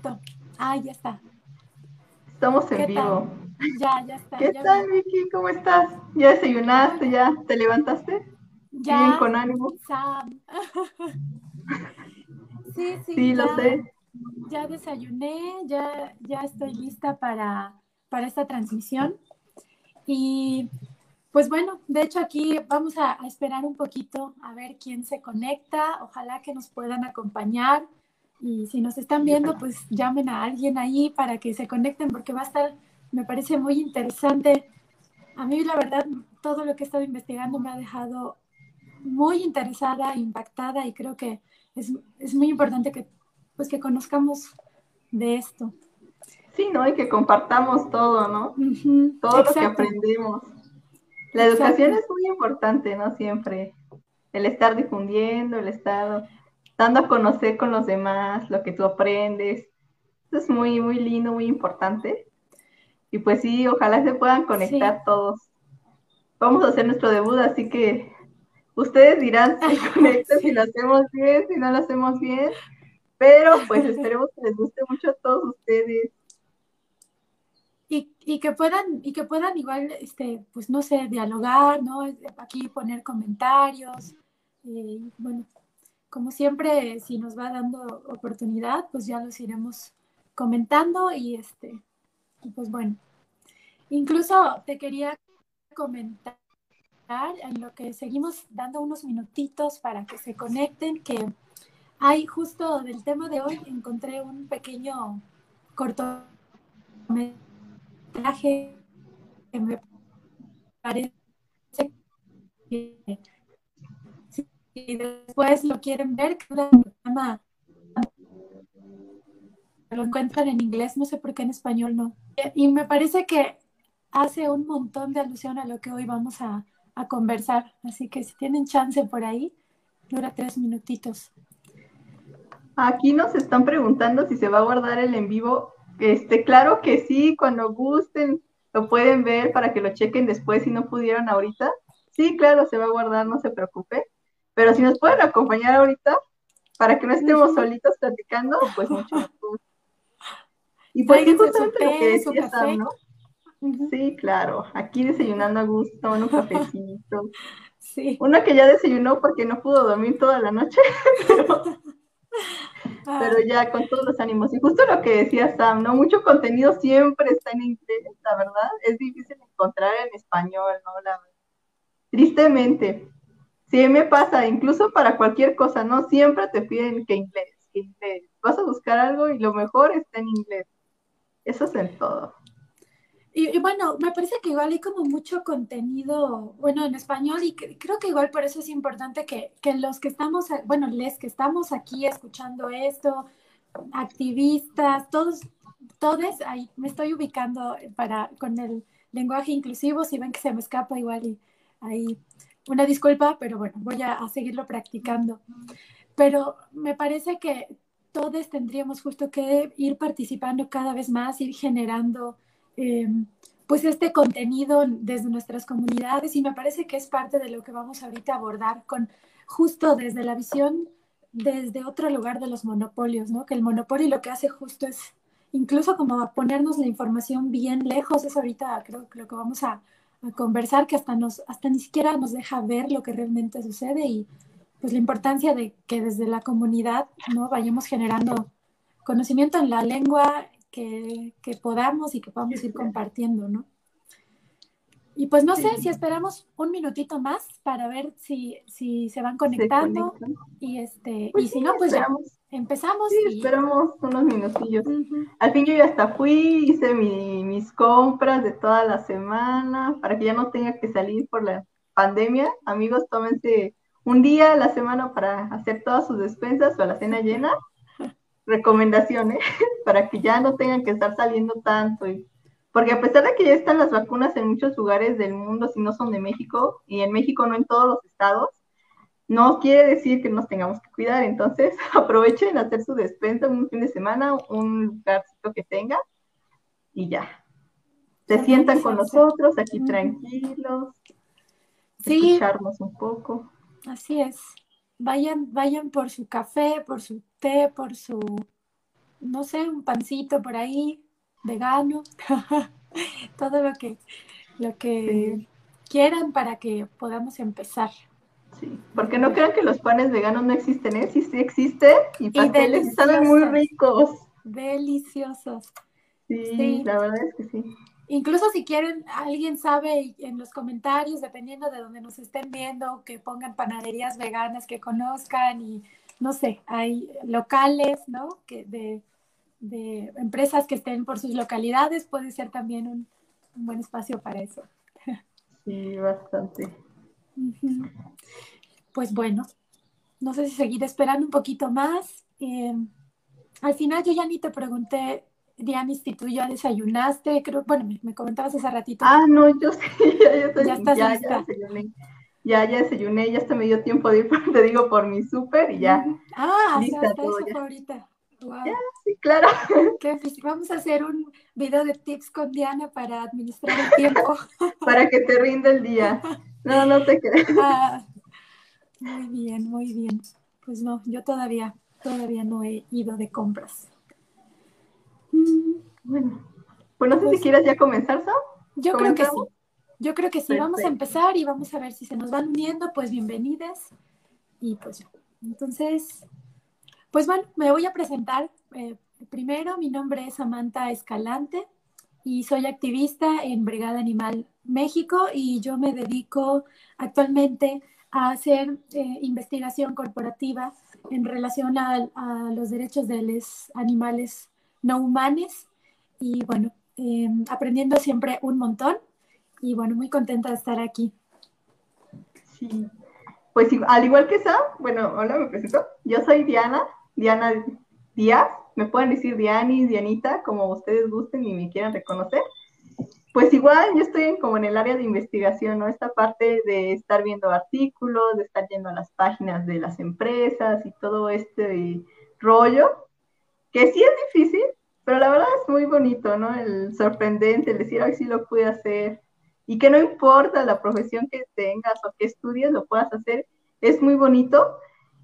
Listo. Ah, ya está. Estamos en vivo. Ya, ya está. ¿Qué tal, Vicky? ¿Cómo estás? ¿Ya desayunaste? ¿Ya te levantaste? Ya. Bien, con ánimo. Sam. sí, sí. Sí, lo sé. Ya desayuné, ya, ya estoy lista para, para esta transmisión. Y pues bueno, de hecho aquí vamos a, esperar un poquito a ver quién se conecta. Ojalá que nos puedan acompañar. Y si nos están viendo, pues llamen a alguien ahí para que se conecten porque va a estar, me parece muy interesante. A mí la verdad, todo lo que he estado investigando me ha dejado muy interesada, impactada y creo que es, es muy importante que, pues, que conozcamos de esto. Sí, ¿no? Y que compartamos todo, ¿no? Todo lo que aprendemos. La educación es muy importante, ¿no? Siempre. El estar difundiendo, el estar dando a conocer con los demás lo que tú aprendes. Eso es muy, muy lindo, muy importante. Y pues sí, ojalá se puedan conectar todos. Vamos a hacer nuestro debut, así que ustedes dirán si conectan, si lo hacemos bien, si no lo hacemos bien. Pero pues esperemos que les guste mucho a todos ustedes. Y, que puedan, y que puedan igual, este, pues no sé, dialogar, ¿no? Aquí poner comentarios. Eh, bueno, como siempre, si nos va dando oportunidad, pues ya los iremos comentando y este, pues bueno. Incluso te quería comentar en lo que seguimos dando unos minutitos para que se conecten, que hay justo del tema de hoy, encontré un pequeño cortometraje que me parece que si después lo quieren ver, lo encuentran en inglés, no sé por qué en español no. Y me parece que hace un montón de alusión a lo que hoy vamos a, a conversar. Así que si tienen chance por ahí, dura tres minutitos. Aquí nos están preguntando si se va a guardar el en vivo este, claro que sí, cuando gusten, lo pueden ver para que lo chequen después si no pudieron ahorita. Sí, claro, se va a guardar, no se preocupe. Pero si nos pueden acompañar ahorita, para que no estemos solitos platicando, pues mucho gusto. Y pues sí, justamente lo que decía Sam, ¿no? Sí, claro, aquí desayunando a gusto, un cafecito. Sí. Una que ya desayunó porque no pudo dormir toda la noche, pero pero ya con todos los ánimos. Y justo lo que decía Sam, ¿no? Mucho contenido siempre está en inglés, la verdad. Es difícil encontrar en español, ¿no? Tristemente. Sí, me pasa, incluso para cualquier cosa, ¿no? Siempre te piden que inglés, que inglés. Vas a buscar algo y lo mejor está en inglés. Eso es en todo. Y, bueno, me parece que igual hay como mucho contenido, bueno, en español y creo que igual por eso es importante que, que, los que estamos, bueno, les que estamos aquí escuchando esto, activistas, todos, todos, ahí me estoy ubicando para, con el lenguaje inclusivo, si ven que se me escapa igual y ahí, una disculpa, pero bueno, voy a, seguirlo practicando. Pero me parece que todos tendríamos justo que ir participando cada vez más, ir generando eh, pues este contenido desde nuestras comunidades y me parece que es parte de lo que vamos ahorita a abordar con justo desde la visión desde otro lugar de los monopolios, ¿no? Que el monopolio lo que hace justo es incluso como ponernos la información bien lejos, es ahorita creo lo que vamos a, a, conversar, que hasta, nos, hasta ni siquiera nos deja ver lo que realmente sucede y pues la importancia de que desde la comunidad, ¿no? Vayamos generando conocimiento en la lengua que, podamos y que podamos ir compartiendo, ¿no? Y pues no sé si esperamos un minutito más para ver si, si se van conectando y este pues y si no pues ya empezamos. Sí, esperamos unos minutillos. Al fin yo ya hasta fui, hice mis compras de toda la semana para que ya no tenga que salir por la pandemia. Amigos, tómense un día a la semana para hacer todas sus despensas o la cena llena recomendaciones para que ya no tengan que estar saliendo tanto. Y, porque a pesar de que ya están las vacunas en muchos lugares del mundo, si no son de México, y en México no en todos los estados, no quiere decir que nos tengamos que cuidar. Entonces, aprovechen a hacer su despensa un fin de semana, un lugarcito que tenga, y ya. Se sientan con nosotros aquí tranquilos, sí. escucharnos un poco. Así es vayan, vayan por su café, por su té, por su no sé, un pancito por ahí, vegano, todo lo que, lo que quieran para que podamos empezar. Sí, porque no crean que los panes veganos no existen, ¿eh? Sí, sí existen y pasteles están muy ricos. Deliciosos. Sí, la verdad es que sí. Incluso si quieren, alguien sabe en los comentarios, dependiendo de donde nos estén viendo, que pongan panaderías veganas que conozcan y no sé, hay locales, ¿no? Que de, de empresas que estén por sus localidades, puede ser también un, buen espacio para eso. Sí, bastante. Pues bueno, no sé si seguir esperando un poquito más. Eh, al final yo ya ni te pregunté Dianis, si tú ya desayunaste, creo, bueno, me, comentabas hace ratito. Ah, no, yo sí, ya, ya, estás ya, ya desayuné. Ya, ya desayuné, ya hasta me dio tiempo de ir, te digo, por mi súper y ya. Ah, lista todo eso ahorita. Ya, sí, claro. Vamos a hacer un video de tips con Diana para administrar el tiempo. para que te rinda el día. No, no te crees. Ah, muy bien, muy bien. Pues no, yo todavía, todavía no he ido de compras. Bueno, pues no sé si pues quieras ya comenzar, ¿so? Yo creo que sí. Yo creo que sí. Vamos a empezar y vamos a ver si se nos van uniendo, pues bienvenidas. Y pues ya. Entonces, pues bueno, me voy a presentar. Eh, primero, mi nombre es Samantha Escalante y soy activista en Brigada Animal México y yo me dedico actualmente a hacer eh, investigación corporativa en relación a, a, los derechos de los animales no humanos y bueno, em, aprendiendo siempre un montón y bueno, muy contenta de estar aquí. Sí, pues al igual que Sam, bueno, hola, me presento, yo soy Diana, Diana Díaz, me pueden decir Dianis, Dianita, como ustedes gusten y me quieran reconocer. Pues igual yo estoy como en el área de investigación, ¿no? Esta parte de estar viendo artículos, de estar yendo a las páginas de las empresas y todo este rollo, que sí es difícil, pero la verdad es muy bonito, ¿no? El sorprendente, el decir, ay, sí lo pude hacer. Y que no importa la profesión que tengas o que estudies, lo puedas hacer, es muy bonito.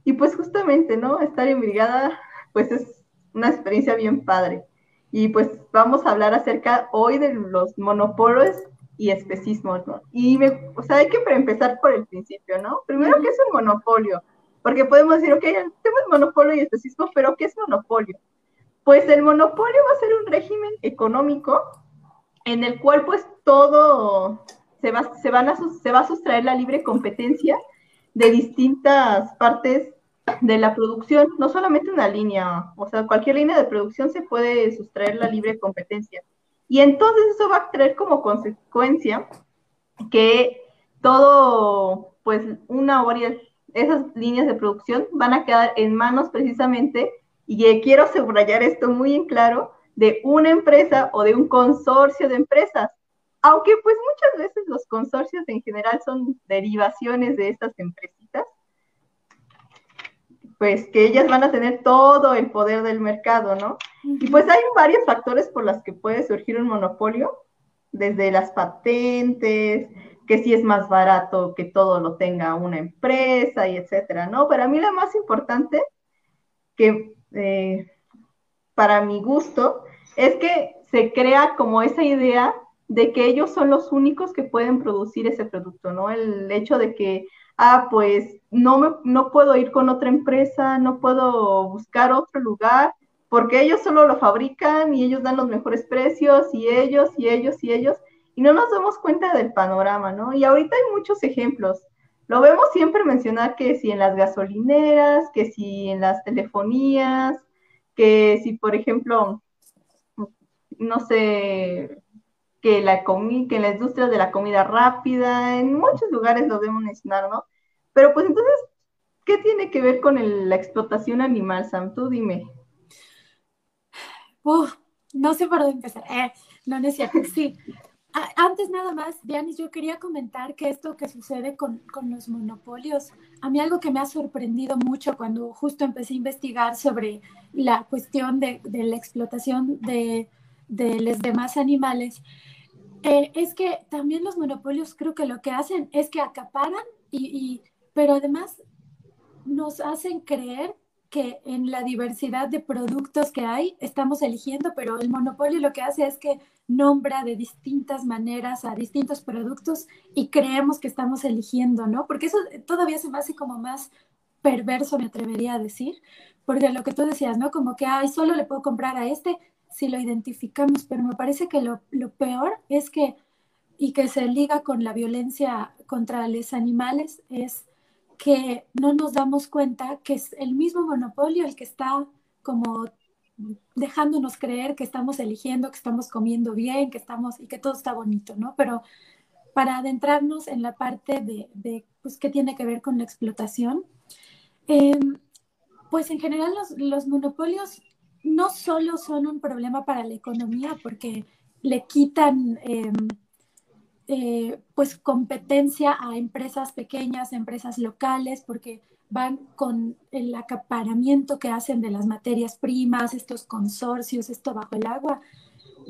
Y pues justamente, ¿no? Estar en brigada, pues es una experiencia bien padre. Y pues vamos a hablar acerca hoy de los monopolios y especismos, ¿no? Y me, o sea, hay que empezar por el principio, ¿no? Primero, ¿qué es un monopolio? Porque podemos decir, ok, tenemos monopolio y especismo, pero ¿qué es monopolio? Pues el monopolio va a ser un régimen económico en el cual pues todo se va, se van a, se va a sustraer la libre competencia de distintas partes de la producción, no solamente una línea, o sea, cualquier línea de producción se puede sustraer la libre competencia. Y entonces eso va a traer como consecuencia que todo, pues una o varias, esas líneas de producción van a quedar en manos precisamente y quiero subrayar esto muy en claro, de una empresa o de un consorcio de empresas. Aunque pues muchas veces los consorcios en general son derivaciones de estas empresitas, pues que ellas van a tener todo el poder del mercado, ¿no? Y pues hay varios factores por los que puede surgir un monopolio, desde las patentes, que si es más barato que todo lo tenga una empresa y etcétera, ¿no? Para mí la más importante que eh, para mi gusto, es que se crea como esa idea de que ellos son los únicos que pueden producir ese producto, ¿no? El hecho de que, ah, pues no, me, no puedo ir con otra empresa, no puedo buscar otro lugar, porque ellos solo lo fabrican y ellos dan los mejores precios y ellos y ellos y ellos, y no nos damos cuenta del panorama, ¿no? Y ahorita hay muchos ejemplos. Lo vemos siempre mencionar que si en las gasolineras, que si en las telefonías, que si, por ejemplo, no sé, que, la que en la industria de la comida rápida, en muchos lugares lo debemos mencionar, ¿no? Pero pues entonces, ¿qué tiene que ver con la explotación animal, Sam? Tú dime. no sé por dónde empezar. Eh, no, no es cierto. Sí, antes nada más, Dianis, yo quería comentar que esto que sucede con, los monopolios, a mí algo que me ha sorprendido mucho cuando justo empecé a investigar sobre la cuestión de, la explotación de, los demás animales, eh, es que también los monopolios creo que lo que hacen es que acaparan, y, pero además nos hacen creer que en la diversidad de productos que hay estamos eligiendo, pero el monopolio lo que hace es que nombra de distintas maneras a distintos productos y creemos que estamos eligiendo, ¿no? Porque eso todavía se me hace como más perverso, me atrevería a decir, porque lo que tú decías, ¿no? Como que, ay, solo le puedo comprar a este si lo identificamos, pero me parece que lo, lo peor es que, y que se liga con la violencia contra los animales, es que no nos damos cuenta que es el mismo monopolio el que está como dejándonos creer que estamos eligiendo, que estamos comiendo bien, que estamos y que todo está bonito, ¿no? Pero para adentrarnos en la parte de, de pues, qué tiene que ver con la explotación, em, pues en general los, los, monopolios no solo son un problema para la economía porque le quitan... Eh, eh, pues competencia a empresas pequeñas, empresas locales, porque van con el acaparamiento que hacen de las materias primas, estos consorcios, esto bajo el agua,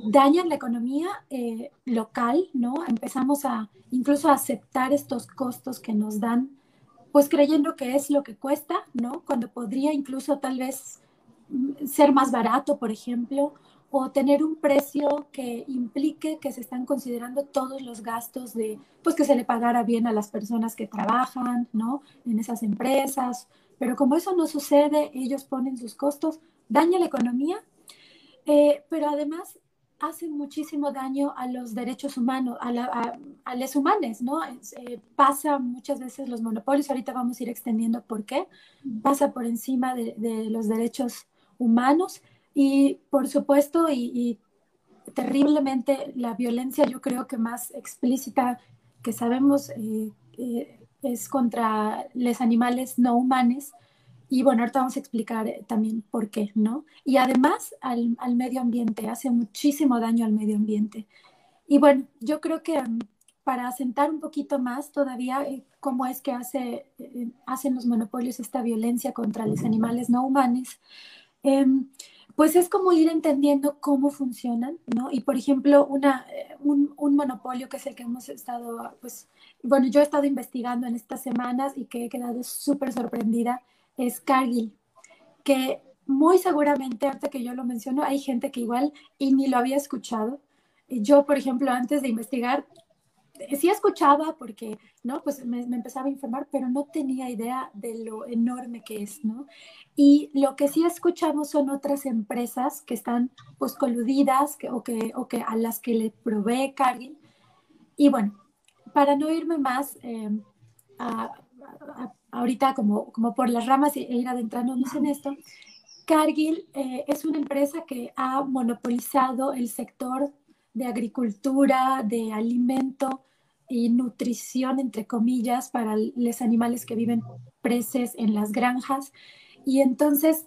dañan la economía eh, local, ¿no? Empezamos a incluso a aceptar estos costos que nos dan, pues creyendo que es lo que cuesta, ¿no? Cuando podría incluso tal vez ser más barato, por ejemplo, o tener un precio que implique que se están considerando todos los gastos de, pues que se le pagara bien a las personas que trabajan, ¿no? En esas empresas. Pero como eso no sucede, ellos ponen sus costos, daña la economía, eh, pero además hace muchísimo daño a los derechos humanos, a, la, a, los humanos, ¿no? Eh, pasa muchas veces los monopolios, ahorita vamos a ir extendiendo por qué, pasa por encima de, de los derechos humanos y por supuesto, y, terriblemente, la violencia yo creo que más explícita que sabemos eh, eh, es contra los animales no humanos. Y bueno, ahorita vamos a explicar eh, también por qué, ¿no? Y además al, al, medio ambiente, hace muchísimo daño al medio ambiente. Y bueno, yo creo que um, para asentar un poquito más todavía cómo es que hace, hacen los monopolios esta violencia contra los animales no humanos, em, pues es como ir entendiendo cómo funcionan, ¿no? Y por ejemplo, una, eh, un, un, monopolio que es el que hemos estado, pues, bueno, yo he estado investigando en estas semanas y que he quedado súper sorprendida, es Cargill, que muy seguramente, ahorita que yo lo menciono, hay gente que igual y ni lo había escuchado. Yo, por ejemplo, antes de investigar, sí escuchaba porque, ¿no? Pues me, empezaba a informar, pero no tenía idea de lo enorme que es, ¿no? Y lo que sí escuchamos son otras empresas que están, pues, coludidas o, que, o que a las que le provee Cargill. Y bueno, para no irme más eh, ahorita como, como por las ramas e ir adentrándonos en esto, Cargill eh, es una empresa que ha monopolizado el sector de agricultura, de alimento y nutrición, entre comillas, para los animales que viven preses en las granjas. Y entonces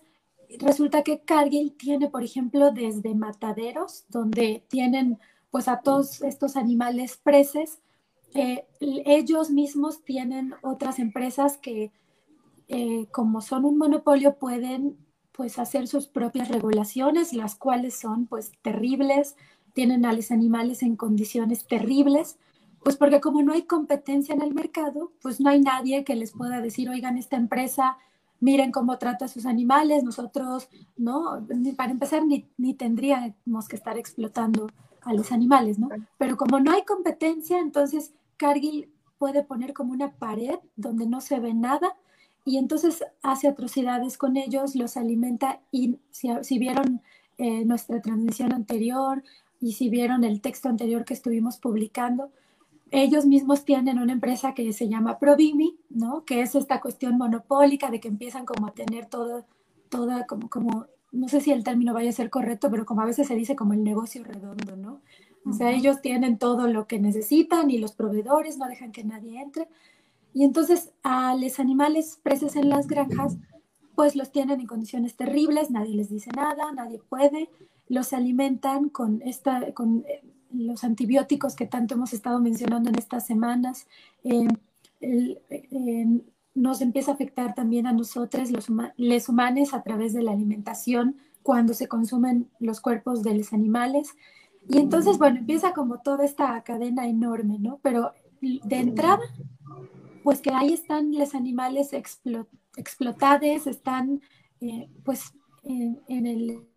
resulta que Cargill tiene, por ejemplo, desde mataderos, donde tienen pues a todos estos animales preses, eh, ellos mismos tienen otras empresas que, eh, como son un monopolio, pueden pues hacer sus propias regulaciones, las cuales son pues terribles, tienen a los animales en condiciones terribles, pues porque como no hay competencia en el mercado, pues no hay nadie que les pueda decir, oigan, esta empresa, miren cómo trata a sus animales, nosotros, ¿no? Para empezar, ni, ni tendríamos que estar explotando a los animales, ¿no? Pero como no hay competencia, entonces Cargill puede poner como una pared donde no se ve nada y entonces hace atrocidades con ellos, los alimenta y si, si vieron eh, nuestra transmisión anterior, y si vieron el texto anterior que estuvimos publicando, ellos mismos tienen una empresa que se llama Provimi, ¿no? Que es esta cuestión monopólica de que empiezan como a tener todo, toda como, como, no sé si el término vaya a ser correcto, pero como a veces se dice como el negocio redondo, ¿no? O sea, ellos tienen todo lo que necesitan y los proveedores no dejan que nadie entre. Y entonces a los animales presos en las granjas, pues los tienen en condiciones terribles, nadie les dice nada, nadie puede los alimentan con, esta, con eh, los antibióticos que tanto hemos estado mencionando en estas semanas. Eh, eh, nos empieza a afectar también a nosotros, los, les humanos, a través de la alimentación cuando se consumen los cuerpos de los animales. Y entonces, bueno, empieza como toda esta cadena enorme, ¿no? Pero de entrada, pues que ahí están los animales explotados, están eh, pues en, el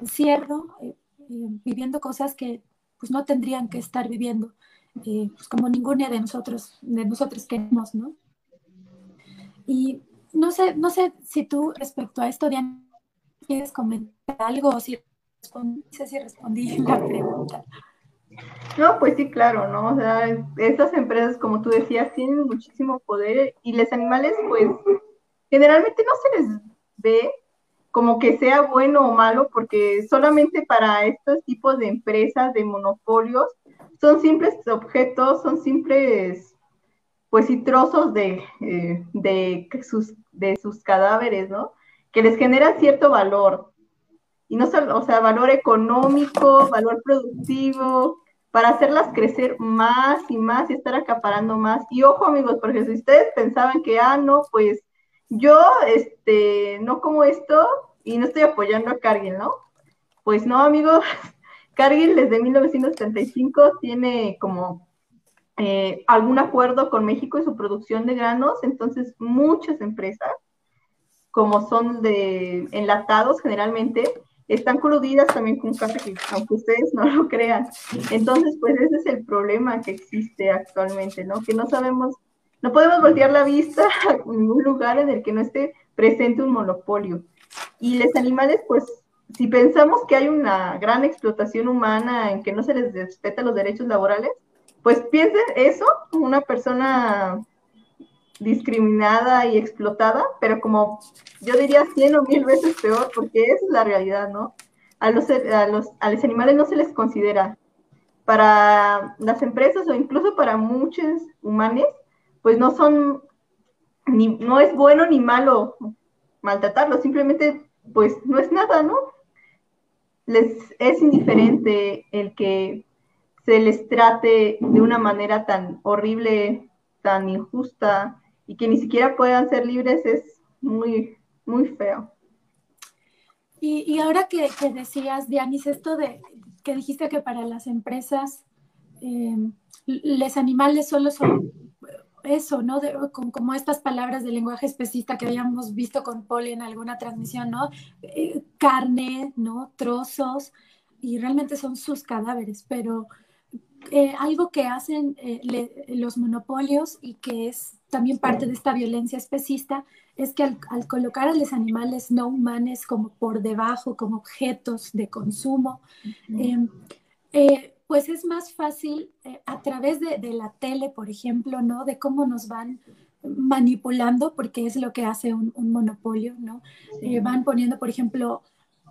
encierro, eh, viviendo cosas que pues no tendrían que estar viviendo, pues como ninguna de nosotros, de nosotros queremos, ¿no? Y no sé, no sé si tú respecto a esto, Diana, quieres comentar algo o si no sé si respondí la pregunta. No, pues sí, claro, ¿no? O sea, estas empresas, como tú decías, tienen muchísimo poder y los animales, pues, generalmente no se les ve como que sea bueno o malo, porque solamente para estos tipos de empresas, de monopolios, son simples objetos, son simples, pues sí, trozos de, eh, de, sus, de sus cadáveres, ¿no? Que les generan cierto valor. Y no o sea, valor económico, valor productivo, para hacerlas crecer más y más y estar acaparando más. Y ojo amigos, porque si ustedes pensaban que, ah, no, pues yo, este, no como esto y no estoy apoyando a Cargill, ¿no? Pues no, amigos, Cargill desde 1975 tiene como eh, algún acuerdo con México y su producción de granos, entonces muchas empresas, como son de enlatados generalmente, están coludidas también con café, aunque ustedes no lo crean. Entonces, pues ese es el problema que existe actualmente, ¿no? Que no sabemos, no podemos voltear la vista a ningún lugar en el que no esté presente un monopolio. Y los animales, pues, si pensamos que hay una gran explotación humana en que no se les respeta los derechos laborales, pues piensen eso, una persona discriminada y explotada, pero como yo diría cien o mil veces peor, porque esa es la realidad, ¿no? A los, a los, a los animales no se les considera. Para las empresas o incluso para muchos humanos, pues no son, ni, no es bueno ni malo maltratarlos, simplemente pues no es nada, ¿no? Les es indiferente el que se les trate de una manera tan horrible, tan injusta, y que ni siquiera puedan ser libres es muy, muy feo. Y, ahora que, decías, Dianis, esto de que dijiste que para las empresas eh, los animales solo son eso, ¿no? como estas palabras de lenguaje especista que habíamos visto con Poli en alguna transmisión, ¿no? Eh, carne, ¿no? Trozos, y realmente son sus cadáveres, pero eh, algo que hacen los monopolios y que es también parte de esta violencia especista es que al, colocar a los animales no humanos como por debajo, como objetos de consumo, em, eh, pues es más fácil eh, a través de, la tele, por ejemplo, ¿no? De cómo nos van manipulando, porque es lo que hace un, monopolio, ¿no? Eh, van poniendo, por ejemplo,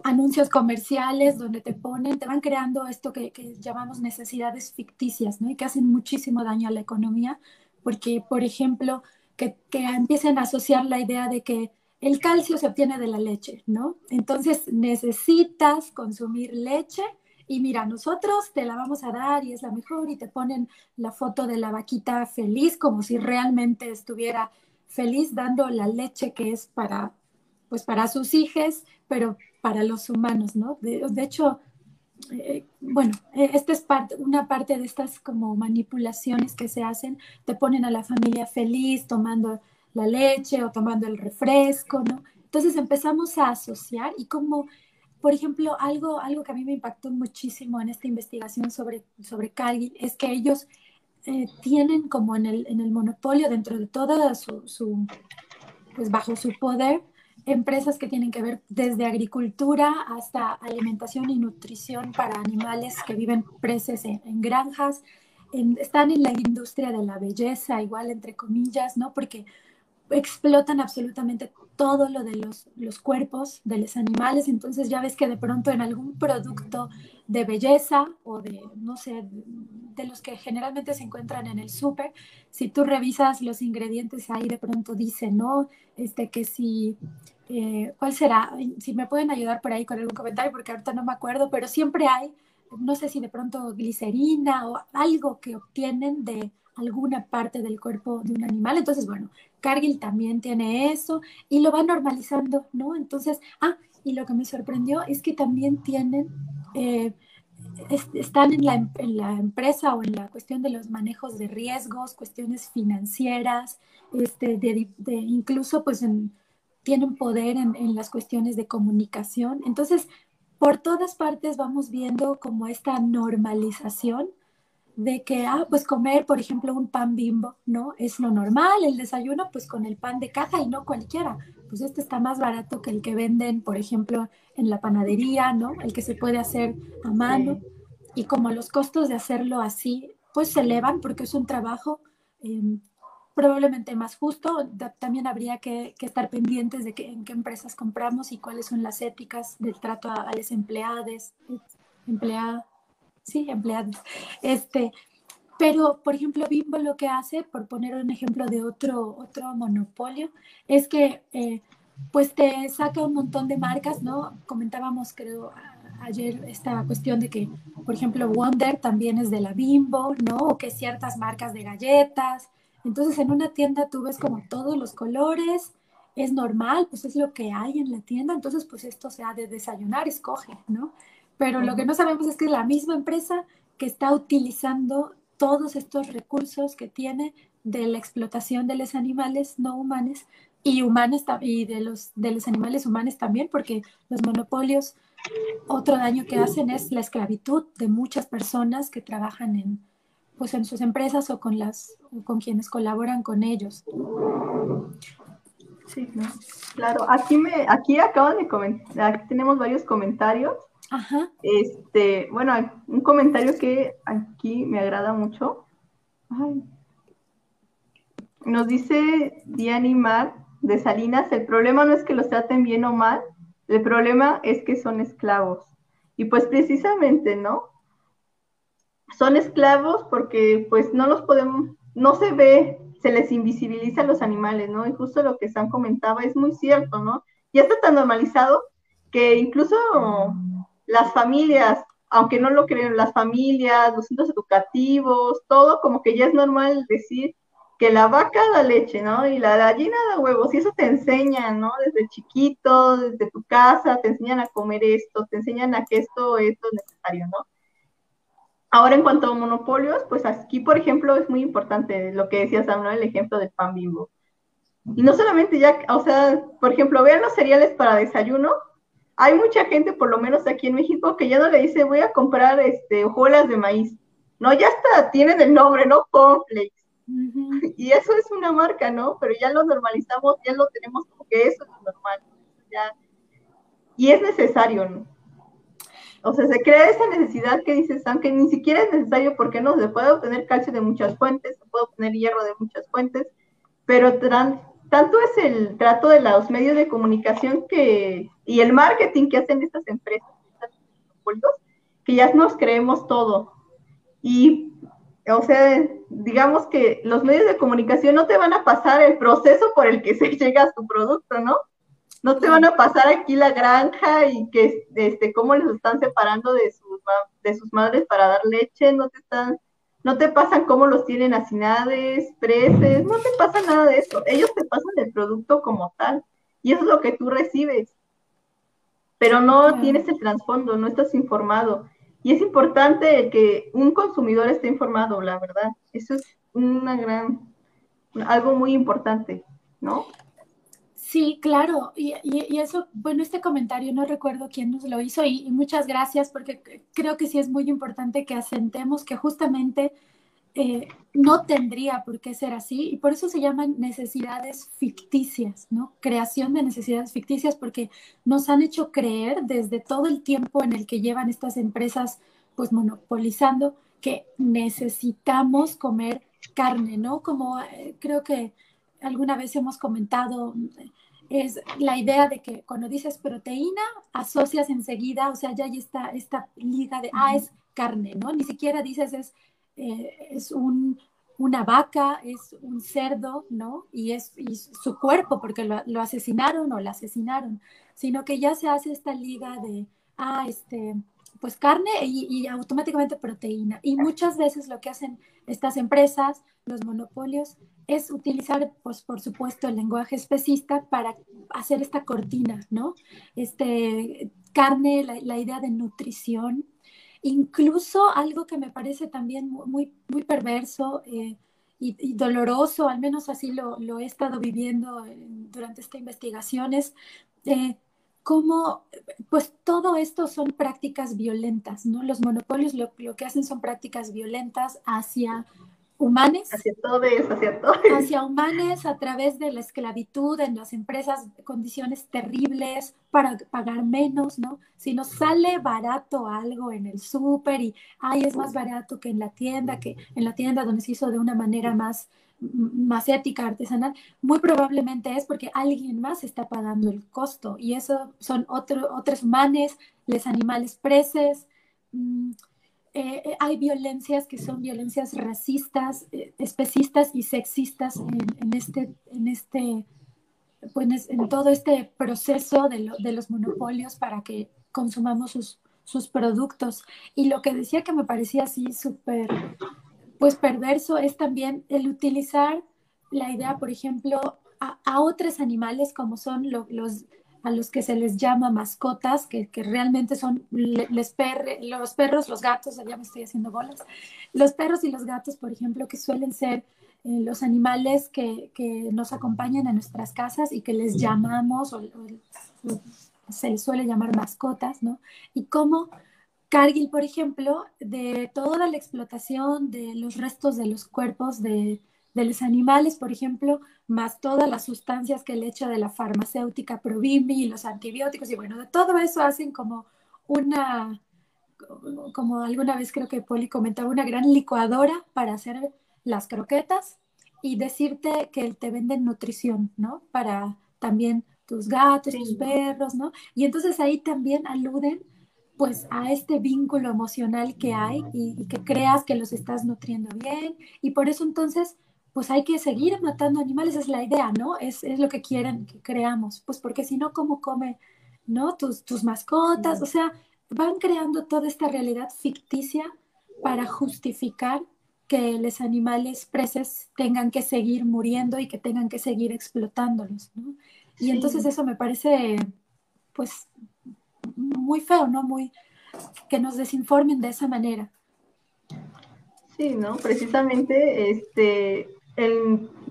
anuncios comerciales donde te ponen, te van creando esto que, que, llamamos necesidades ficticias, ¿no? Y que hacen muchísimo daño a la economía, porque, por ejemplo, que, empiecen a asociar la idea de que el calcio se obtiene de la leche, ¿no? Entonces necesitas consumir leche y mira, nosotros te la vamos a dar y es la mejor y te ponen la foto de la vaquita feliz como si realmente estuviera feliz dando la leche que es para, pues para sus hijos, pero para los humanos, ¿no? De, hecho, eh, bueno, eh, esta es parte, una parte de estas como manipulaciones que se hacen, te ponen a la familia feliz tomando la leche o tomando el refresco, ¿no? Entonces empezamos a asociar y como, por ejemplo, algo, algo que a mí me impactó muchísimo en esta investigación sobre, sobre es que ellos eh, tienen como en el, en el monopolio dentro de toda su, su, pues bajo su poder, empresas que tienen que ver desde agricultura hasta alimentación y nutrición para animales que viven presos en, granjas. están en la industria de la belleza, igual entre comillas, ¿no? Porque explotan absolutamente todo lo de los, los, cuerpos de los animales, entonces ya ves que de pronto en algún producto de belleza o de, no sé, de los que generalmente se encuentran en el súper, si tú revisas los ingredientes ahí de pronto dice, ¿no? Este que si, eh, ¿cuál será? Si me pueden ayudar por ahí con algún comentario, porque ahorita no me acuerdo, pero siempre hay, no sé si de pronto glicerina o algo que obtienen de alguna parte del cuerpo de un animal. Entonces, bueno, Cargill también tiene eso y lo va normalizando, ¿no? Entonces, ah, y lo que me sorprendió es que también tienen, eh, están en la, empresa o en la cuestión de los manejos de riesgos, cuestiones financieras, este, de, incluso pues en tienen poder en, en las cuestiones de comunicación. Entonces, por todas partes vamos viendo como esta normalización de que, ah, pues comer, por ejemplo, un pan bimbo, ¿no? Es lo normal, el desayuno, pues con el pan de caja y no cualquiera. Pues este está más barato que el que venden, por ejemplo, en la panadería, ¿no? El que se puede hacer a mano. Y como los costos de hacerlo así, pues se elevan porque es un trabajo em, probablemente más justo. también habría que, estar pendientes de que, en qué empresas compramos y cuáles son las éticas del trato a, a los empleados, empleadas sí, empleados. Este, pero, por ejemplo, Bimbo lo que hace, por poner un ejemplo de otro, otro monopolio, es que eh, pues te saca un montón de marcas, ¿no? Comentábamos, creo, ayer esta cuestión de que, por ejemplo, Wonder también es de la Bimbo, ¿no? O que ciertas marcas de galletas. Entonces, en una tienda tú ves como todos los colores, es normal, pues es lo que hay en la tienda, entonces, pues esto se ha de desayunar, escoge, ¿no? Pero lo que no sabemos es que es la misma empresa que está utilizando todos estos recursos que tiene de la explotación de los animales no humanos y humanos y de los de los animales humanos también, porque los monopolios otro daño que hacen es la esclavitud de muchas personas que trabajan en pues en sus empresas o con las con quienes colaboran con ellos. Sí, claro. Aquí me aquí acaban de comentar, aquí tenemos varios comentarios Este, bueno, un comentario que aquí me agrada mucho. Nos dice Diani Mar de Salinas, el problema no es que los traten bien o mal, el problema es que son esclavos. Y pues precisamente, ¿no? Son esclavos porque pues no los podemos, no se ve, se les invisibiliza a los animales, ¿no? Y justo lo que Sam comentaba es muy cierto, ¿no? Ya está tan normalizado que incluso las familias, aunque no lo creen, las familias, los centros educativos, todo como que ya es normal decir que la vaca da leche, ¿no? Y la gallina da huevos, y eso te enseñan, ¿no? Desde chiquito, desde tu casa, te enseñan a comer esto, te enseñan a que esto, esto es necesario, ¿no? Ahora, en cuanto a monopolios, pues aquí, por ejemplo, es muy importante lo que decías, ¿no? El ejemplo del pan bimbo. Y no solamente ya, o sea, por ejemplo, vean los cereales para desayuno, hay mucha gente, por lo menos aquí en México, que ya no le dice voy a comprar este hojuelas de maíz. No, ya está, tienen el nombre, ¿no? Cornflakes. Y eso es una marca, ¿no? Pero ya lo normalizamos, ya lo tenemos como que eso es normal. Y es necesario, ¿no? O sea, se crea esa necesidad que dices, aunque ni siquiera es necesario porque no, se puede obtener calcio de muchas fuentes, se puede obtener hierro de muchas fuentes, pero tanto es el trato de los medios de comunicación que, y el marketing que hacen estas empresas, que ya nos creemos todo. Y, o sea, digamos que los medios de comunicación no te van a pasar el proceso por el que se llega a su producto, ¿no? No te van a pasar aquí la granja y que, este, cómo les están separando de sus, de sus madres para dar leche, no te están no te pasan cómo los tienen hacinades, preces, no te pasa nada de eso. Ellos te pasan el producto como tal. Y eso es lo que tú recibes. Pero no tienes el trasfondo, no estás informado. Y es importante que un consumidor esté informado, la verdad. Eso es una gran, algo muy importante, ¿no? Sí, claro. Y, eso, bueno, este comentario no recuerdo quién nos lo hizo y, muchas gracias porque creo que sí es muy importante que asentemos que justamente eh, no tendría por qué ser así y por eso se llaman necesidades ficticias, ¿no? Creación de necesidades ficticias porque nos han hecho creer desde todo el tiempo en el que llevan estas empresas pues monopolizando que necesitamos comer carne, ¿no? Como eh, creo que alguna vez hemos comentado, es la idea de que cuando dices proteína, asocias enseguida, o sea, ya hay esta, esta liga de, ah, es carne, ¿no? Ni siquiera dices es, eh, es un, una vaca, es un cerdo, ¿no? Y es su cuerpo, porque lo, lo, asesinaron o la asesinaron, sino que ya se hace esta liga de, ah, este, pues carne y, automáticamente proteína. Y muchas veces lo que hacen estas empresas, los monopolios, es utilizar, pues por supuesto, el lenguaje especista para hacer esta cortina, ¿no? Este, carne, la, idea de nutrición, incluso algo que me parece también muy, muy perverso, eh, y, doloroso, al menos así lo, lo he estado viviendo durante esta investigación, es eh, cómo, pues todo esto son prácticas violentas, ¿no? Los monopolios lo, lo que hacen son prácticas violentas hacia humanes. Hacia todos, hacia todos. Hacia humanes a través de la esclavitud en las empresas, condiciones terribles para pagar menos, ¿no? Si nos sale barato algo en el súper y, ay, es más barato que en la tienda, que en la tienda donde se hizo de una manera más, más ética, artesanal, muy probablemente es porque alguien más está pagando el costo y eso son otro, otros humanes, los animales preces. Mm, eh, eh, hay violencias que son violencias racistas, eh, especistas y sexistas en, este, en este, pues en todo este proceso de, de los monopolios para que consumamos sus, sus, productos. Y lo que decía que me parecía así súper, pues perverso es también el utilizar la idea, por ejemplo, a, a otros animales como son los a los que se les llama mascotas, que, realmente son los perros, los gatos, ya me estoy haciendo bolas, los perros y los gatos, por ejemplo, que suelen ser eh, los animales que, nos acompañan a nuestras casas y que les llamamos, se les suele llamar mascotas, ¿no? Y cómo Cargill, por ejemplo, de toda la explotación de los restos de los cuerpos de, de los animales, por ejemplo, más todas las sustancias que el hecho de la farmacéutica Provimi y los antibióticos, y bueno, de todo eso hacen como una, como alguna vez creo que Poli comentaba, una gran licuadora para hacer las croquetas y decirte que te venden nutrición, ¿no? Para también tus gatos, tus perros, ¿no? Y entonces ahí también aluden pues a este vínculo emocional que hay y, y que creas que los estás nutriendo bien y por eso entonces pues hay que seguir matando animales, es la idea, ¿no? Es, lo que quieren que creamos, pues porque si no, ¿cómo come, ¿no? Tus, tus mascotas, o sea, van creando toda esta realidad ficticia para justificar que los animales presos tengan que seguir muriendo y que tengan que seguir explotándolos, ¿no? Y entonces eso me parece, pues, muy feo, ¿no? Muy, que nos desinformen de esa manera. Sí, ¿no? Precisamente, este,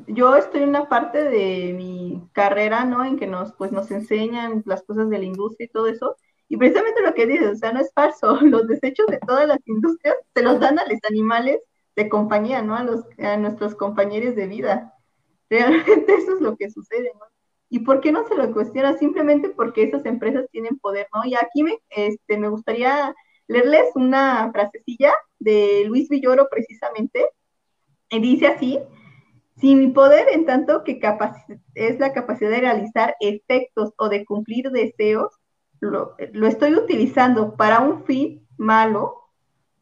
yo estoy en una parte de mi carrera, ¿no? En que nos, pues, nos enseñan las cosas de la industria y todo eso. Y precisamente lo que dices, o sea, no es falso. Los desechos de todas las industrias se los dan a los animales de compañía, ¿no? A, los, a nuestros compañeros de vida. Realmente eso es lo que sucede, ¿no? ¿Y por qué no se lo cuestiona? Simplemente porque esas empresas tienen poder, ¿no? Y aquí me, este, me gustaría leerles una frasecilla de Luis Villoro precisamente. Dice así, si mi poder, en tanto que es la capacidad de realizar efectos o de cumplir deseos, lo, estoy utilizando para un fin malo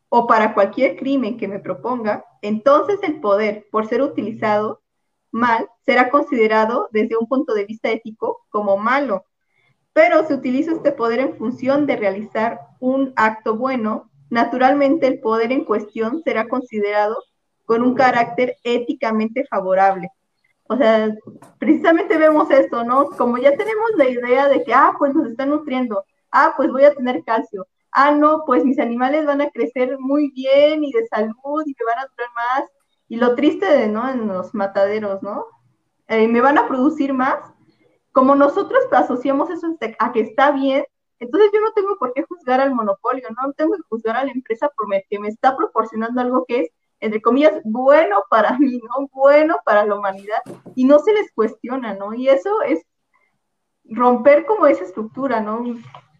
o para cualquier crimen que me proponga, entonces el poder, por ser utilizado mal, será considerado desde un punto de vista ético como malo. Pero si utilizo este poder en función de realizar un acto bueno, naturalmente el poder en cuestión será considerado con un carácter éticamente favorable. O sea, precisamente vemos esto, ¿no? Como ya tenemos la idea de que, ah, pues nos están nutriendo, ah, pues voy a tener calcio, ah, no, pues mis animales van a crecer muy bien y de salud y me van a durar más. Y lo triste de, ¿no? En los mataderos, ¿no? Eh, me van a producir más. Como nosotros asociamos eso a que está bien, entonces yo no tengo por qué juzgar al monopolio, no tengo que juzgar a la empresa por que me está proporcionando algo que es entre comillas, bueno para mí, ¿no? Bueno para la humanidad, y no se les cuestiona, ¿no? Y eso es romper como esa estructura, ¿no?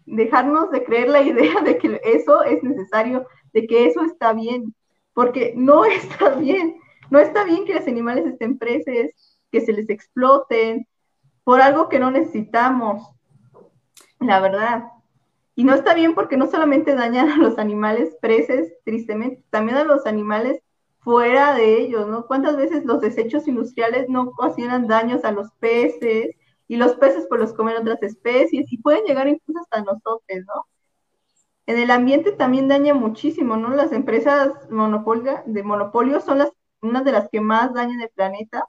Dejarnos de creer la idea de que eso es necesario, de que eso está bien, porque no está bien, no está bien que los animales estén presos, que se les exploten por algo que no necesitamos, la verdad. Y no está bien porque no solamente dañan a los animales presos, tristemente, también a los animales fuera de ellos, ¿no? ¿Cuántas veces los desechos industriales no ocasionan daños a los peces y los peces pues los comen otras especies y pueden llegar incluso hasta nosotros, ¿no? En el ambiente también daña muchísimo, ¿no? Las empresas de monopolio son las, unas de las que más dañan el planeta,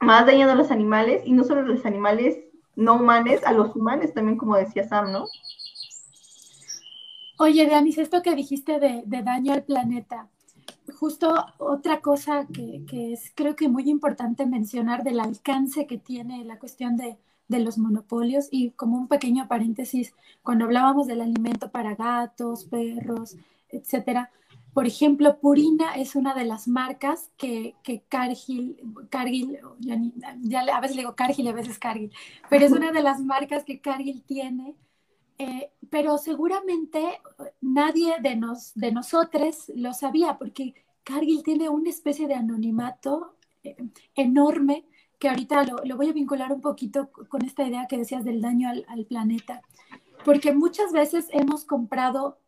más dañan a los animales y no solo a los animales no humanos, a los humanos también, como decía Sam, ¿no? Oye, Danis, esto que dijiste de, de daño al planeta, justo otra cosa que, es creo que muy importante mencionar del alcance que tiene la cuestión de, de, los monopolios y como un pequeño paréntesis, cuando hablábamos del alimento para gatos, perros, etcétera, por ejemplo, Purina es una de las marcas que, que Cargill, Cargill ya, a veces le digo Cargill y a veces Cargill, pero es una de las marcas que Cargill tiene, eh, pero seguramente nadie de, nos, de nosotros lo sabía, porque Cargill tiene una especie de anonimato eh, enorme, que ahorita lo, voy a vincular un poquito con esta idea que decías del daño al, al planeta, porque muchas veces hemos comprado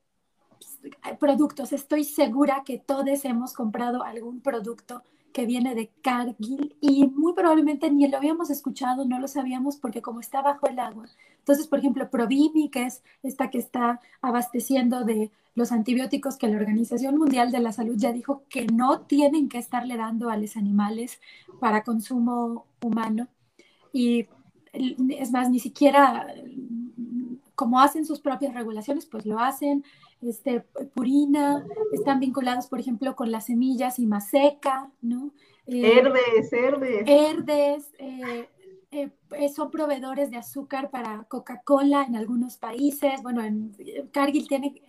productos. Estoy segura que todos hemos comprado algún producto que viene de Cargill y muy probablemente ni lo habíamos escuchado, no lo sabíamos porque como está bajo el agua. Entonces, por ejemplo, Provimi, que es esta que está abasteciendo de los antibióticos que la Organización Mundial de la Salud ya dijo que no tienen que estarle dando a los animales para consumo humano. Y es más, ni siquiera como hacen sus propias regulaciones, pues lo hacen este, Purina, están vinculados, por ejemplo, con las semillas y Maseca, ¿no? Eh, herdes, Herdes. Herdes, eh, eh, son proveedores de azúcar para Coca-Cola en algunos países. Bueno, en, Cargill tiene,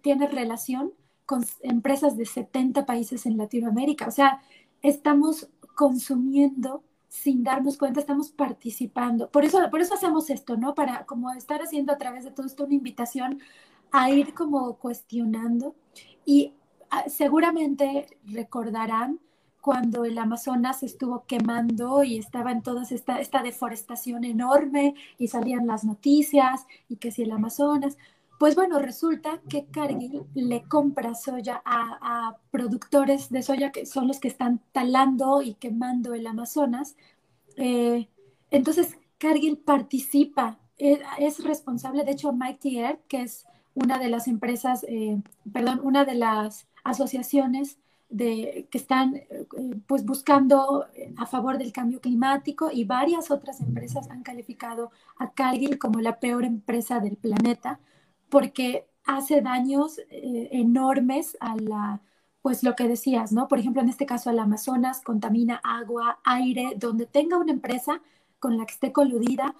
tiene relación con empresas de 70 países en Latinoamérica. O sea, estamos consumiendo sin darnos cuenta, estamos participando. Por eso, por eso hacemos esto, ¿no? Para como estar haciendo a través de todo esto una invitación a ir como cuestionando y ah, seguramente recordarán cuando el Amazonas estuvo quemando y estaba en toda esta, esta deforestación enorme y salían las noticias y que si el Amazonas, pues bueno, resulta que Cargill le compra soya a, productores de soya que son los que están talando y quemando el Amazonas. Eh, entonces, Cargill participa, eh, es, responsable, de hecho, Mike Earth, que es una de las empresas, eh, perdón, una de las asociaciones que están eh, pues buscando a favor del cambio climático y varias otras empresas han calificado a Cargill como la peor empresa del planeta porque hace daños eh, enormes a la, pues lo que decías, ¿no? Por ejemplo, en este caso al Amazonas contamina agua, aire, donde tenga una empresa con la que esté coludida,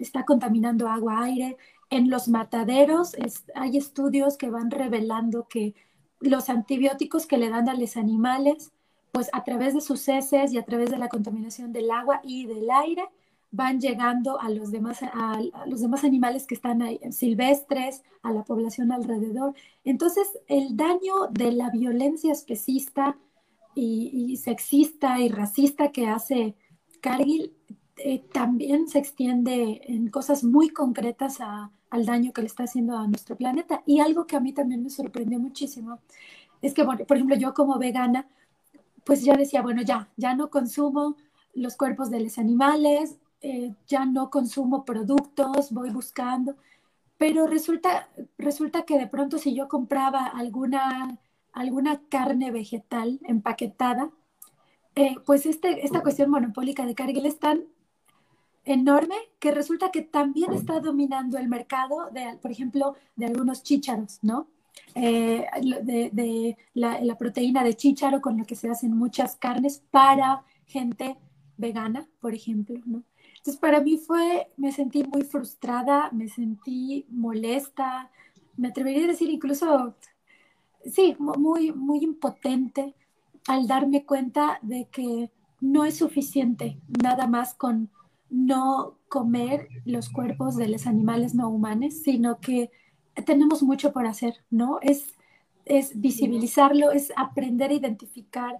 está contaminando agua, aire, en los mataderos hay estudios que van revelando que los antibióticos que le dan a los animales, pues a través de sus heces y a través de la contaminación del agua y del aire, van llegando a los demás, a, los demás animales que están ahí, silvestres, a la población alrededor. Entonces, el daño de la violencia especista y, sexista y racista que hace Cargill eh, también se extiende en cosas muy concretas a, al daño que le está haciendo a nuestro planeta. Y algo que a mí también me sorprendió muchísimo es que, bueno, por ejemplo, yo como vegana, pues ya decía, bueno, ya, ya no consumo los cuerpos de los animales, eh, ya no consumo productos, voy buscando, pero resulta, resulta que de pronto si yo compraba alguna, alguna carne vegetal empaquetada, eh, pues este, esta cuestión monopólica de Cargill es tan enorme que resulta que también está dominando el mercado, de, por ejemplo, de algunos chícharos, ¿no? Eh, de, la, proteína de chícharo con lo que se hacen muchas carnes para gente vegana, por ejemplo, ¿no? Entonces, para mí fue, me sentí muy frustrada, me sentí molesta, me atrevería a decir incluso, sí, muy, muy impotente al darme cuenta de que no es suficiente nada más con no comer los cuerpos de los animales no humanos, sino que tenemos mucho por hacer, ¿no? Es, es visibilizarlo, es aprender a identificar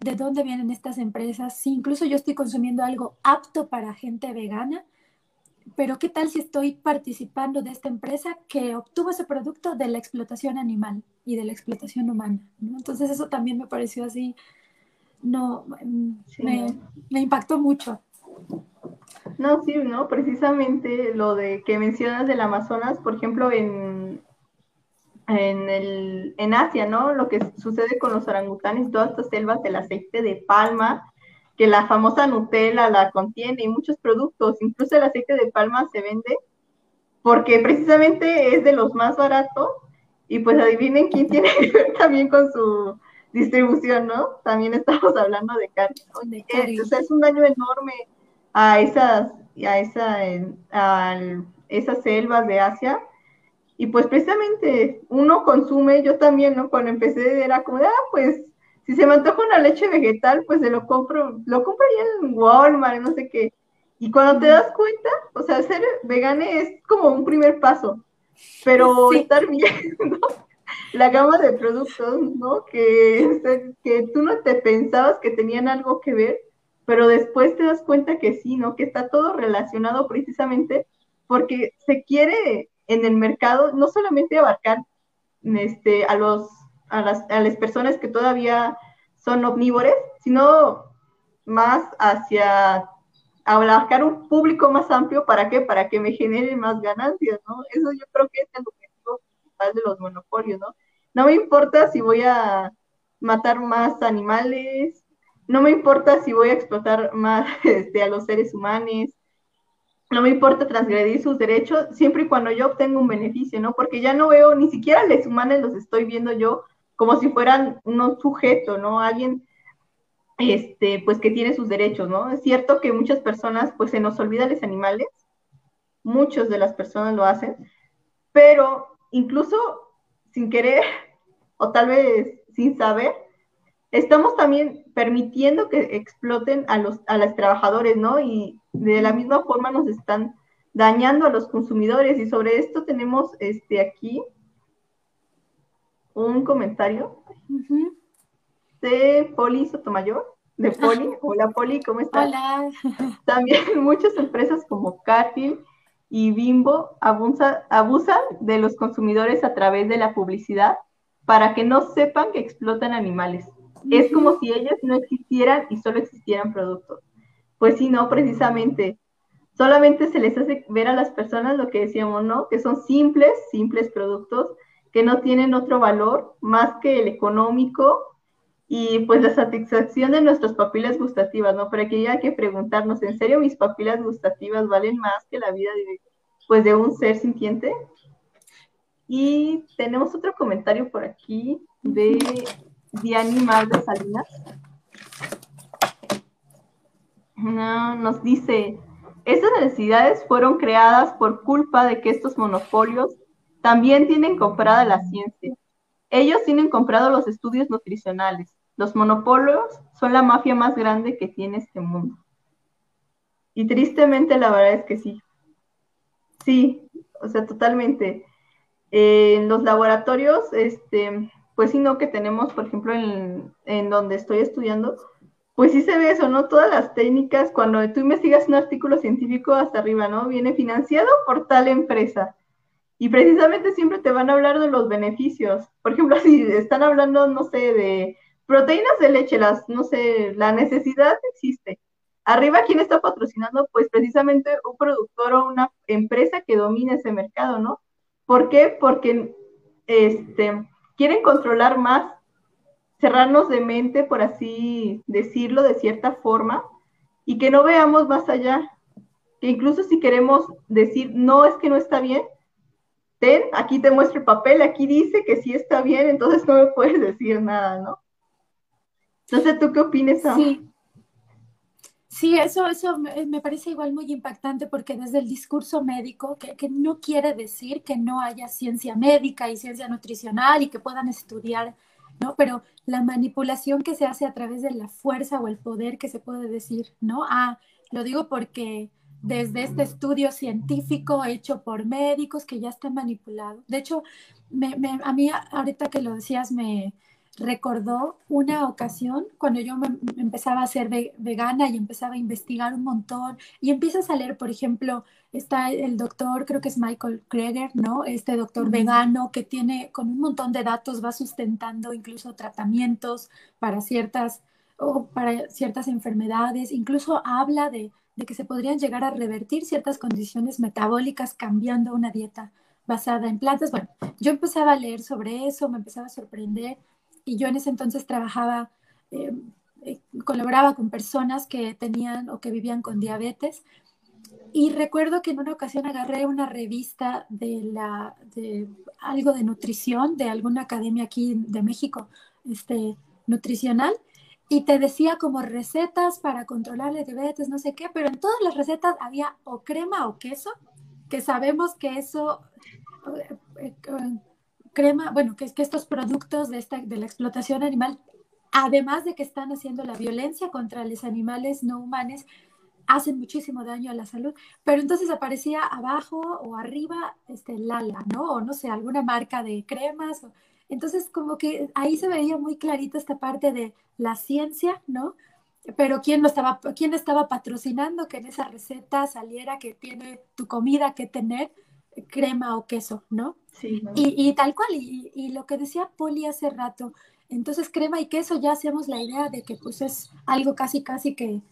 de dónde vienen estas empresas. Si incluso yo estoy consumiendo algo apto para gente vegana, pero ¿qué tal si estoy participando de esta empresa que obtuvo ese producto de la explotación animal y de la explotación humana? Entonces eso también me pareció así, no, mm, me, me impactó mucho. No, sí, ¿no? Precisamente lo de que mencionas del Amazonas, por ejemplo, en, en, el, en Asia, ¿no? Lo que sucede con los orangutanes, todas estas selvas del aceite de palma, que la famosa Nutella la contiene y muchos productos, incluso el aceite de palma se vende porque precisamente es de los más baratos y pues adivinen quién tiene que ver también con su distribución, ¿no? También estamos hablando de carne. O sea, es un daño enorme a esas, a esa, a esas selvas de Asia. Y pues precisamente uno consume, yo también, ¿no? Cuando empecé era como, ah, pues si se me antoja una leche vegetal, pues se lo compro, lo compraría en Walmart, no sé qué. Y cuando te das cuenta, o sea, ser vegane es como un primer paso, pero estar viendo la gama de productos, ¿no? Que, que tú no te pensabas que tenían algo que ver, pero después te das cuenta que sí, ¿no? Que está todo relacionado precisamente porque se quiere en el mercado no solamente abarcar este, a, los, a, las, a las personas que todavía son omnívores, sino más hacia abarcar un público más amplio, ¿para qué? Para que me genere más ganancias, ¿no? Eso yo creo que es el objetivo principal de los monopolios, ¿no? No me importa si voy a matar más animales, no me importa si voy a explotar más este, a los seres humanos, no me importa transgredir sus derechos, siempre y cuando yo obtenga un beneficio, ¿no? Porque ya no veo, ni siquiera a los humanos los estoy viendo yo como si fueran un sujeto, ¿no? Alguien este, pues que tiene sus derechos, ¿no? Es cierto que muchas personas, pues se nos olvidan los animales, muchas de las personas lo hacen, pero incluso sin querer o tal vez sin saber, estamos también permitiendo que exploten a los a los trabajadores, ¿no? Y de la misma forma nos están dañando a los consumidores y sobre esto tenemos este aquí un comentario de Poli Sotomayor, de Poli. Hola Poli, ¿cómo estás? Hola. También muchas empresas como Cargill y Bimbo abusan de los consumidores a través de la publicidad para que no sepan que explotan animales. Es como si ellas no existieran y solo existieran productos. Pues sí, no, precisamente. Solamente se les hace ver a las personas lo que decíamos, ¿no? Que son simples, simples productos que no tienen otro valor más que el económico y pues la satisfacción de nuestras papilas gustativas, ¿no? Pero aquí hay que preguntarnos, ¿en serio mis papilas gustativas valen más que la vida de, pues, de un ser sintiente? Y tenemos otro comentario por aquí de Diani Mar de Salinas. nos dice, estas necesidades fueron creadas por culpa de que estos monopolios también tienen comprada la ciencia. Ellos tienen comprado los estudios nutricionales, los monopolios son la mafia más grande que tiene este mundo. Y tristemente la verdad es que sí. Sí, o sea, totalmente. en los laboratorios, este, pues sí, no que tenemos, por ejemplo, en, en, donde estoy estudiando, pues sí se ve eso, ¿no? Todas las técnicas, cuando tú investigas un artículo científico hasta arriba, ¿no? Viene financiado por tal empresa. Y precisamente siempre te van a hablar de los beneficios. Por ejemplo, si están hablando, no sé, de Proteínas de leche, las, no sé, la necesidad existe. Arriba, ¿quién está patrocinando? Pues precisamente un productor o una empresa que domine ese mercado, ¿no? ¿Por qué? Porque este, quieren controlar más, cerrarnos de mente, por así decirlo, de cierta forma, y que no veamos más allá. Que incluso si queremos decir, no, es que no está bien, ten, aquí te muestro el papel, aquí dice que sí está bien, entonces no me puedes decir nada, ¿no? Sé, ¿tú qué opinas? Sí. Sí, eso, eso me parece igual muy impactante porque desde el discurso médico, que, que, no quiere decir que no haya ciencia médica y ciencia nutricional y que puedan estudiar, ¿no? Pero la manipulación que se hace a través de la fuerza o el poder que se puede decir, ¿no? Ah, lo digo porque desde este estudio científico hecho por médicos que ya están manipulados. De hecho, me, me, a mí ahorita que lo decías me, recordó una ocasión cuando yo me, empezaba a ser vegana y empezaba a investigar un montón y empiezas a leer, por ejemplo, está el doctor, creo que es Michael Kreger, ¿no? Este doctor vegano que tiene con un montón de datos, va sustentando incluso tratamientos para ciertas, o para ciertas enfermedades, incluso habla de, de que se podrían llegar a revertir ciertas condiciones metabólicas cambiando una dieta basada en plantas. Bueno, yo empezaba a leer sobre eso, me empezaba a sorprender y yo en ese entonces trabajaba, eh, eh, colaboraba con personas que tenían o que vivían con diabetes. Y recuerdo que en una ocasión agarré una revista de, la, de algo de nutrición de alguna academia aquí de México, este, nutricional y te decía como recetas para controlar la diabetes, no sé qué, pero en todas las recetas había o crema o queso, que sabemos que eso, eh, crema, bueno, que, que estos productos de, esta, de la explotación animal, además de que están haciendo la violencia contra los animales no humanos, hacen muchísimo daño a la salud, pero entonces aparecía abajo o arriba este Lala, ¿no? O no sé, alguna marca de cremas. Entonces como que ahí se veía muy clarita esta parte de la ciencia, ¿no? Pero quién, lo estaba, quién estaba patrocinando que en esa receta saliera que tiene tu comida que tener crema o queso, ¿no? Sí. Y, tal cual, y, y, lo que decía Poli hace rato, entonces crema y queso ya hacemos la idea de que pues es algo casi, casi que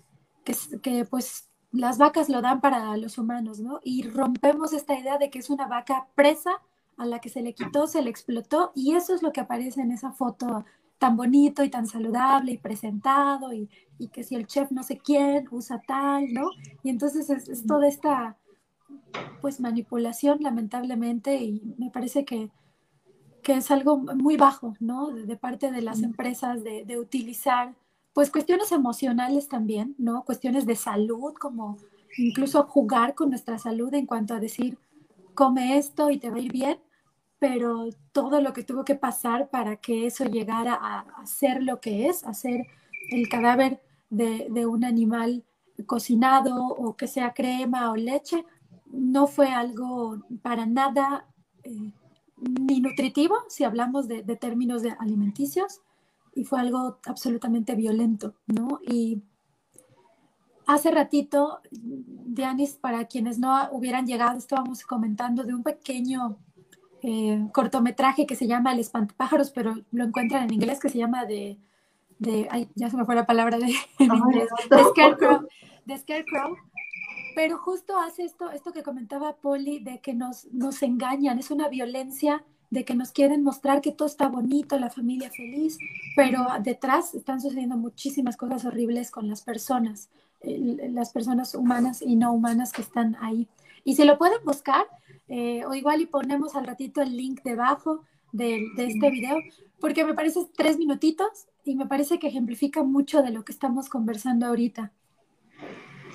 que, pues las vacas lo dan para los humanos, ¿no? Y rompemos esta idea de que es una vaca presa a la que se le quitó, se le explotó, y eso es lo que aparece en esa foto tan bonito y tan saludable y presentado, y, que si el chef no sé quién usa tal, ¿no? Y entonces es, toda esta, pues, manipulación, lamentablemente, y me parece que, que es algo muy bajo, ¿no? De, parte de las empresas de, de utilizar pues cuestiones emocionales también, ¿no? Cuestiones de salud, como incluso jugar con nuestra salud en cuanto a decir, come esto y te va a ir bien, pero todo lo que tuvo que pasar para que eso llegara a, ser lo que es, a ser el cadáver de, un animal cocinado o que sea crema o leche, no fue algo para nada eh, ni nutritivo, si hablamos de, de términos de alimenticios, y fue algo absolutamente violento, ¿no? Y hace ratito, Dianis, para quienes no hubieran llegado, estábamos comentando de un pequeño eh, cortometraje que se llama El espantapájaros, pero lo encuentran en inglés, que se llama de, de ay, ya se me fue la palabra de, en inglés, de Scarecrow, de Scarecrow, pero justo hace esto, esto que comentaba Polly, de que nos, nos engañan, es una violencia de que nos quieren mostrar que todo está bonito, la familia feliz, pero detrás están sucediendo muchísimas cosas horribles con las personas, las personas humanas y no humanas que están ahí. Y si lo pueden buscar, eh, o igual y ponemos al ratito el link debajo de, este video, porque me parece tres minutitos y me parece que ejemplifica mucho de lo que estamos conversando ahorita.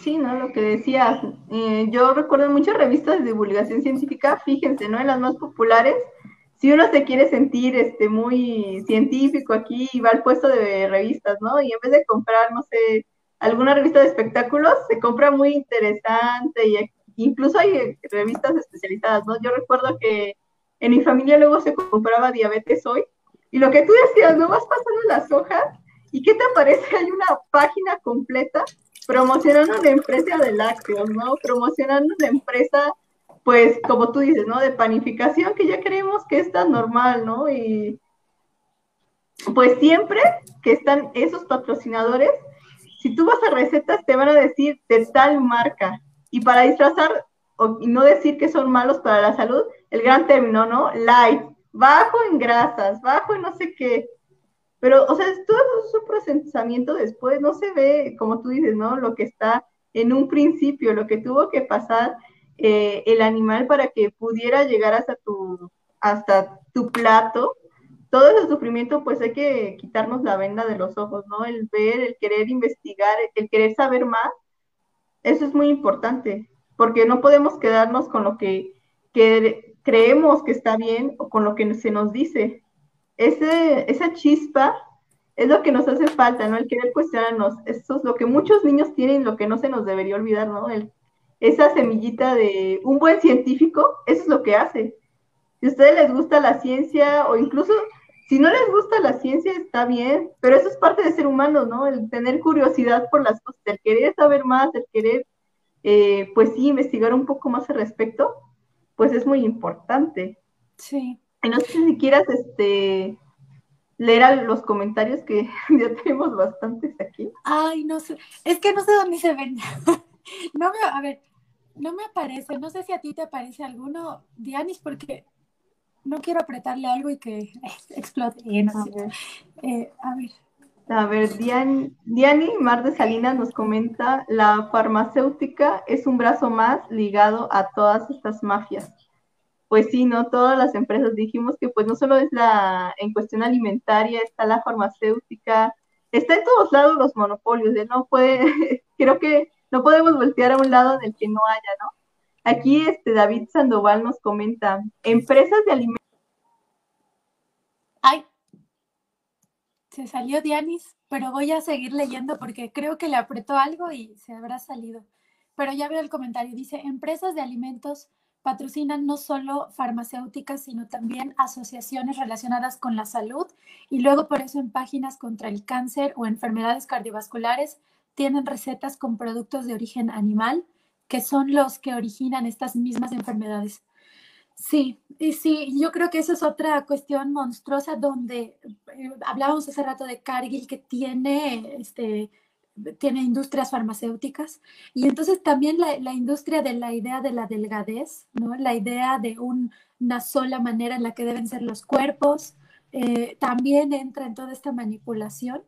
Sí, ¿no? Lo que decías, eh, yo recuerdo muchas revistas de divulgación científica, fíjense, ¿no? En las más populares, si uno se quiere sentir este, muy científico aquí, va al puesto de revistas, ¿no? Y en vez de comprar, no sé, alguna revista de espectáculos, se compra muy interesante y incluso hay revistas especializadas, ¿no? Yo recuerdo que en mi familia luego se compraba Diabetes Hoy y lo que tú decías, ¿no? Vas pasando las hojas y ¿qué te aparece? Hay una página completa promocionando una empresa de lácteos, ¿no? Promocionando una empresa pues como tú dices, ¿no? De panificación que ya creemos que es tan normal, ¿no? Y pues siempre que están esos patrocinadores, si tú vas a recetas te van a decir de tal marca y para disfrazar o, y no decir que son malos para la salud, el gran término, ¿no? Light, bajo en grasas, bajo en no sé qué. Pero, o sea, todo su procesamiento después no se ve, como tú dices, ¿no? Lo que está en un principio, lo que tuvo que pasar eh, el animal para que pudiera llegar hasta tu, hasta tu plato. Todo ese sufrimiento, pues hay que quitarnos la venda de los ojos, ¿no? El ver, el querer investigar, el querer saber más, eso es muy importante, porque no podemos quedarnos con lo que, creemos que está bien o con lo que se nos dice. Ese, esa chispa es lo que nos hace falta, ¿no? El querer cuestionarnos. Eso es lo que muchos niños tienen, lo que no se nos debería olvidar, ¿no? El esa semillita de un buen científico, eso es lo que hace. Si a ustedes les gusta la ciencia o incluso si no les gusta la ciencia está bien, pero eso es parte de ser humano, ¿no? El tener curiosidad por las cosas, el querer saber más, el querer, eh, pues sí, investigar un poco más al respecto, pues es muy importante. Sí. Y no sé si quieras, este, leer los comentarios que ya tenemos bastantes aquí. Ay, no sé, es que no sé dónde se ven. no me, a ver, no me aparece, no sé si a ti te aparece alguno, Dianis, porque no quiero apretarle algo y que explote. Eh, a, ver. Eh, a ver. A ver, Diani Mar de Salinas nos comenta, la farmacéutica es un brazo más ligado a todas estas mafias. Pues sí, ¿no? Todas las empresas dijimos que pues no solo es la, en cuestión alimentaria, está la farmacéutica, está en todos lados los monopolios, ¿eh? no puede, creo que no podemos voltear a un lado en el que no haya, ¿no? Aquí este David Sandoval nos comenta, empresas de alimentos. Ay, se salió Dianis, pero voy a seguir leyendo porque creo que le apretó algo y se habrá salido. Pero ya veo el comentario, dice, empresas de alimentos patrocinan no solo farmacéuticas, sino también asociaciones relacionadas con la salud y luego por eso en páginas contra el cáncer o enfermedades cardiovasculares tienen recetas con productos de origen animal, que son los que originan estas mismas enfermedades. Sí, y sí, yo creo que esa es otra cuestión monstruosa donde eh, hablábamos hace rato de Cargill que tiene este, tiene industrias farmacéuticas y entonces también la, industria de la idea de la delgadez, ¿no? la idea de una sola manera en la que deben ser los cuerpos, eh, también entra en toda esta manipulación.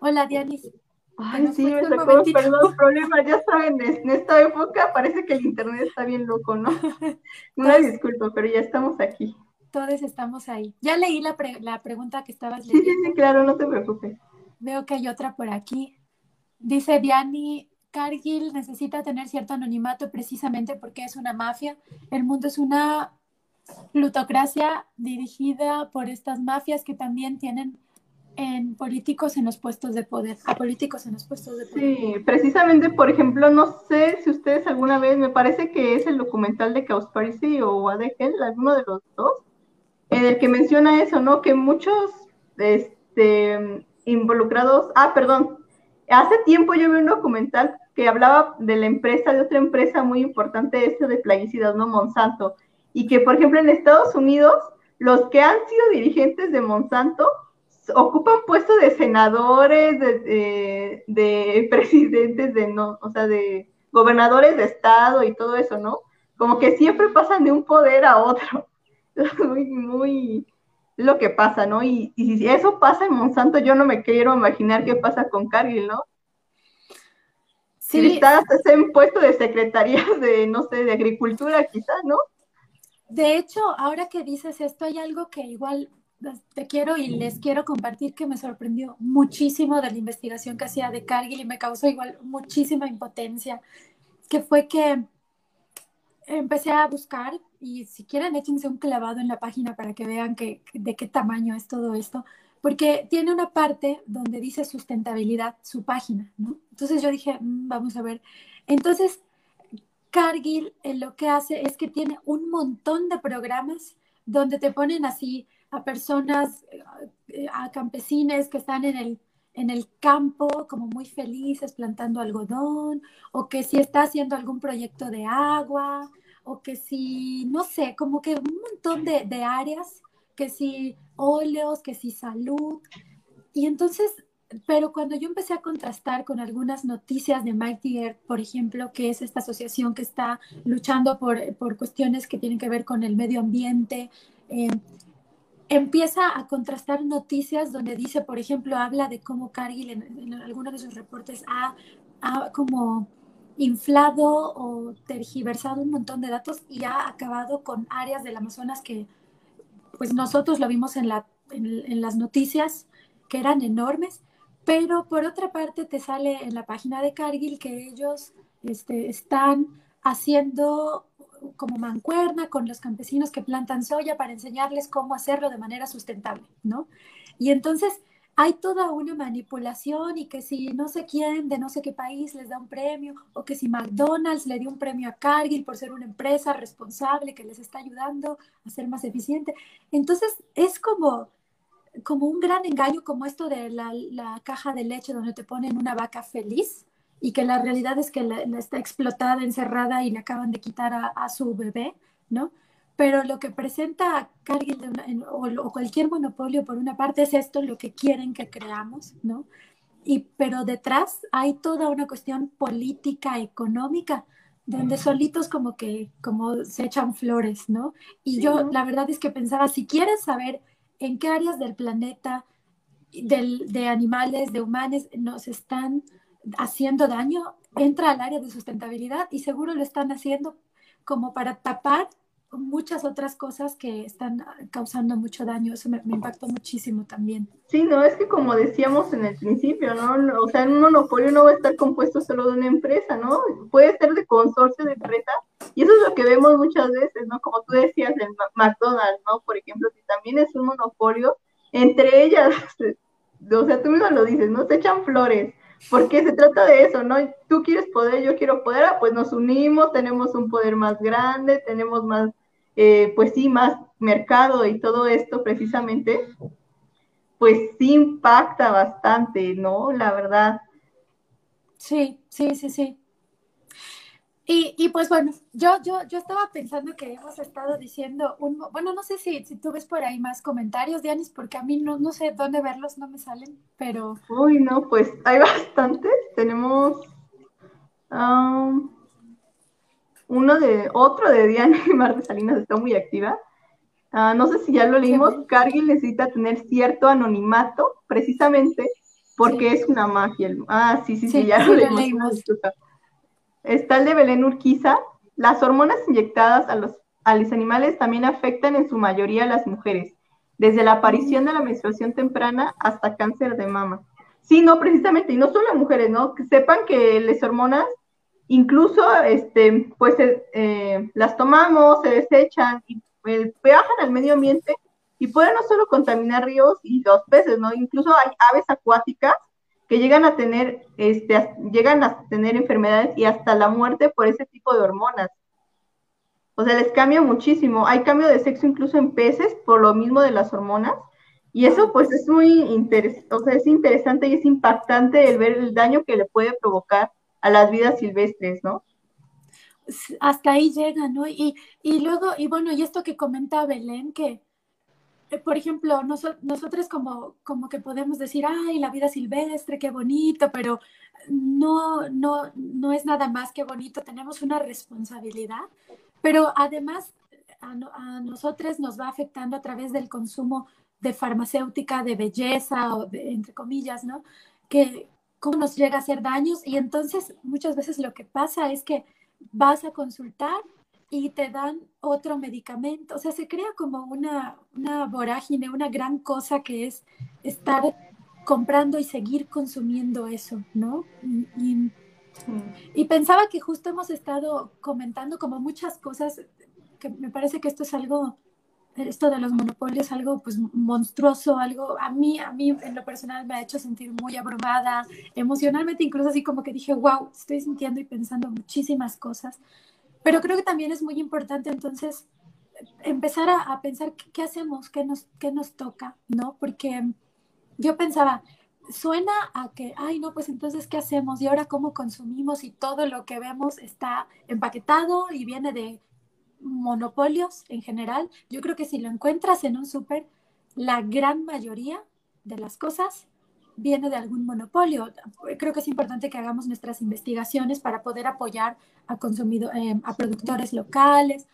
Hola, Dianis. Ay, sí, me sacó, perdón, problema, ya saben, en esta época parece que el internet está bien loco, ¿no? Una disculpa, pero ya estamos aquí. Todos estamos ahí. Ya leí la, la pregunta que estabas leyendo. Sí, sí, sí, claro, no te preocupes. Veo que hay otra por aquí. Dice Diani, Cargill necesita tener cierto anonimato precisamente porque es una mafia. El mundo es una plutocracia dirigida por estas mafias que también tienen en políticos en los puestos de poder, a políticos en los puestos de poder. Sí, precisamente, por ejemplo, no sé si ustedes alguna vez, me parece que es el documental de Cowspiracy o Adegel, alguno de los dos, en el que menciona eso, ¿no? Que muchos este, involucrados, ah, perdón, Hace tiempo yo vi un documental que hablaba de la empresa, de otra empresa muy importante, este de plaguicidas, ¿no? Monsanto. Y que, por ejemplo, en Estados Unidos, los que han sido dirigentes de Monsanto ocupan puestos de senadores, de, presidentes, de no, o sea, de gobernadores de estado y todo eso, ¿no? Como que siempre pasan de un poder a otro. muy, muy, lo que pasa, ¿no? Y, si eso pasa en Monsanto, yo no me quiero imaginar qué pasa con Cargill, ¿no? Sí. Si está en puesto de secretaría de, no sé, de agricultura quizás, ¿no? De hecho, ahora que dices esto, hay algo que igual te quiero y les quiero compartir que me sorprendió muchísimo de la investigación que hacía de Cargill y me causó igual muchísima impotencia, que fue que empecé a buscar y si quieren échense un clavado en la página para que vean que, de qué tamaño es todo esto, porque tiene una parte donde dice sustentabilidad, su página, ¿no? Entonces yo dije, mm, vamos a ver. Entonces, Cargill eh, lo que hace es que tiene un montón de programas donde te ponen así a personas, eh, a campesines que están en el en el campo como muy felices plantando algodón, o que si está haciendo algún proyecto de agua, o que si, no sé, como que un montón de, de áreas, que si óleos, que si salud. Y entonces, pero cuando yo empecé a contrastar con algunas noticias de Mighty Earth, por ejemplo, que es esta asociación que está luchando por, por cuestiones que tienen que ver con el medio ambiente, eh, empieza a contrastar noticias donde dice, por ejemplo, habla de cómo Cargill en, en alguno de sus reportes ha, ha, como inflado o tergiversado un montón de datos y ha acabado con áreas del Amazonas que pues nosotros lo vimos en, la, en, las noticias que eran enormes, pero por otra parte te sale en la página de Cargill que ellos este, están haciendo como mancuerna con los campesinos que plantan soya para enseñarles cómo hacerlo de manera sustentable, ¿no? Y entonces hay toda una manipulación y que si no sé quién de no sé qué país les da un premio o que si McDonald's le dio un premio a Cargill por ser una empresa responsable que les está ayudando a ser más eficiente. Entonces es como, como un gran engaño como esto de la, la caja de leche donde te ponen una vaca feliz y que la realidad es que la, está explotada, encerrada y le acaban de quitar a, su bebé, ¿no? Pero lo que presenta Cargill o, cualquier monopolio, por una parte, es esto, lo que quieren que creamos, ¿no? Y, pero detrás hay toda una cuestión política, económica, donde solitos como que como se echan flores, ¿no? Y yo la verdad es que pensaba, si quieres saber en qué áreas del planeta, del, de animales, de humanos, nos están haciendo daño, entra al área de sustentabilidad y seguro lo están haciendo como para tapar muchas otras cosas que están causando mucho daño. Eso me, impactó muchísimo también. Sí, no, es que como decíamos en el principio, ¿no? O sea, un monopolio no va a estar compuesto solo de una empresa, ¿no? Puede ser de consorcio de empresas. Y eso es lo que vemos muchas veces, ¿no? Como tú decías, en McDonald's, ¿no? Por ejemplo, si también es un monopolio, entre ellas, o sea, tú mismo lo dices, ¿no? Se echan flores porque se trata de eso, ¿no? Tú quieres poder, yo quiero poder, ah, pues nos unimos, tenemos un poder más grande, tenemos más, eh, pues sí, más mercado y todo esto precisamente, pues sí impacta bastante, ¿no? La verdad. Sí, sí, sí, sí. Y, y, pues bueno, yo, yo, yo estaba pensando que hemos estado diciendo un, bueno, no sé si, si tú ves por ahí más comentarios, Dianis, porque a mí no, no sé dónde verlos, no me salen, pero... Uy, no, pues hay bastantes. Tenemos um, uno de, otro de Diana y Marta Salinas está muy activa. Ah, no sé si ya lo leímos, Cargill necesita tener cierto anonimato, precisamente porque es una magia. Ah, sí, sí, sí, ya lo leímos. Está el de Belén Urquiza. Las hormonas inyectadas a los, a los animales también afectan en su mayoría a las mujeres, desde la aparición de la menstruación temprana hasta cáncer de mama. Sí, no, precisamente, y no solo a mujeres, ¿no? Que sepan que las hormonas, incluso, este, pues, eh, las tomamos, se desechan y eh, viajan al medio ambiente y pueden no solo contaminar ríos y los peces, ¿no? Incluso hay aves acuáticas que llegan a tener, este, llegan a tener enfermedades y hasta la muerte por ese tipo de hormonas. O sea, les cambia muchísimo. Hay cambio de sexo incluso en peces por lo mismo de las hormonas. Y eso pues es muy interesante, o sea, es interesante y es impactante el ver el daño que le puede provocar a las vidas silvestres, ¿no? Hasta ahí llega, ¿no? Y, y luego, y bueno, y esto que comenta Belén, que eh, por ejemplo, nosotros como, como que podemos decir, ay, la vida silvestre, qué bonito, pero no, no, no es nada más que bonito, tenemos una responsabilidad, pero además a, nosotros nos va afectando a través del consumo de farmacéutica, de belleza, o entre comillas, ¿no? Que cómo nos llega a hacer daños y entonces muchas veces lo que pasa es que vas a consultar y te dan otro medicamento. O sea, se crea como una, una vorágine, una gran cosa que es estar comprando y seguir consumiendo eso, ¿no? Y, y, pensaba que justo hemos estado comentando como muchas cosas, que me parece que esto es algo, esto de los monopolios, algo pues monstruoso, algo a mí, a mí en lo personal me ha hecho sentir muy abrumada, emocionalmente incluso así como que dije, wow, estoy sintiendo y pensando muchísimas cosas. Pero creo que también es muy importante entonces empezar a, pensar qué, hacemos, qué nos, qué nos toca, ¿no? Porque yo pensaba, suena a que, ay, no, pues entonces, ¿qué hacemos? Y ahora, ¿cómo consumimos? Y todo lo que vemos está empaquetado y viene de monopolios en general. Yo creo que si lo encuentras en un súper, la gran mayoría de las cosas viene de algún monopolio. Creo que es importante que hagamos nuestras investigaciones para poder apoyar a, consumido, eh, a productores locales.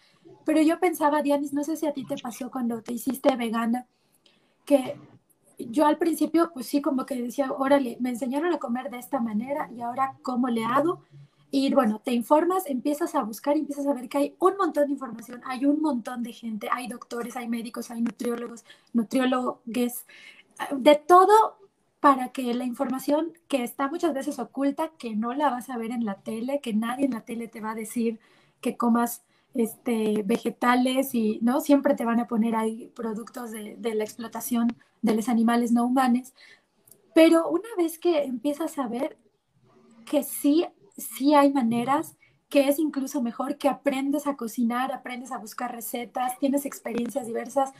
Pero yo pensaba, Dianis, no sé si a ti te pasó cuando te hiciste vegana, que yo al principio, pues sí, como que decía, órale, me enseñaron a comer de esta manera y ahora, ¿cómo le hago? Y bueno, te informas, empiezas a buscar, empiezas a ver que hay un montón de información, hay un montón de gente, hay doctores, hay médicos, hay nutriólogos, nutriólogos, de todo para que la información que está muchas veces oculta, que no la vas a ver en la tele, que nadie en la tele te va a decir que comas este, vegetales y no siempre te van a poner ahí productos de, la explotación de los animales no humanos. Pero una vez que empiezas a ver que sí, sí hay maneras, que es incluso mejor que aprendes a cocinar, aprendes a buscar recetas, tienes experiencias diversas,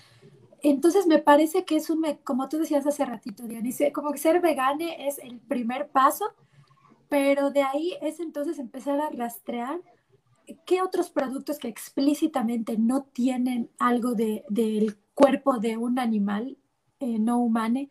entonces me parece que es un, como tú decías hace ratito, Diana, como que ser vegane es el primer paso, pero de ahí es entonces empezar a rastrear qué otros productos que explícitamente no tienen algo de, del cuerpo de un animal eh, no humano,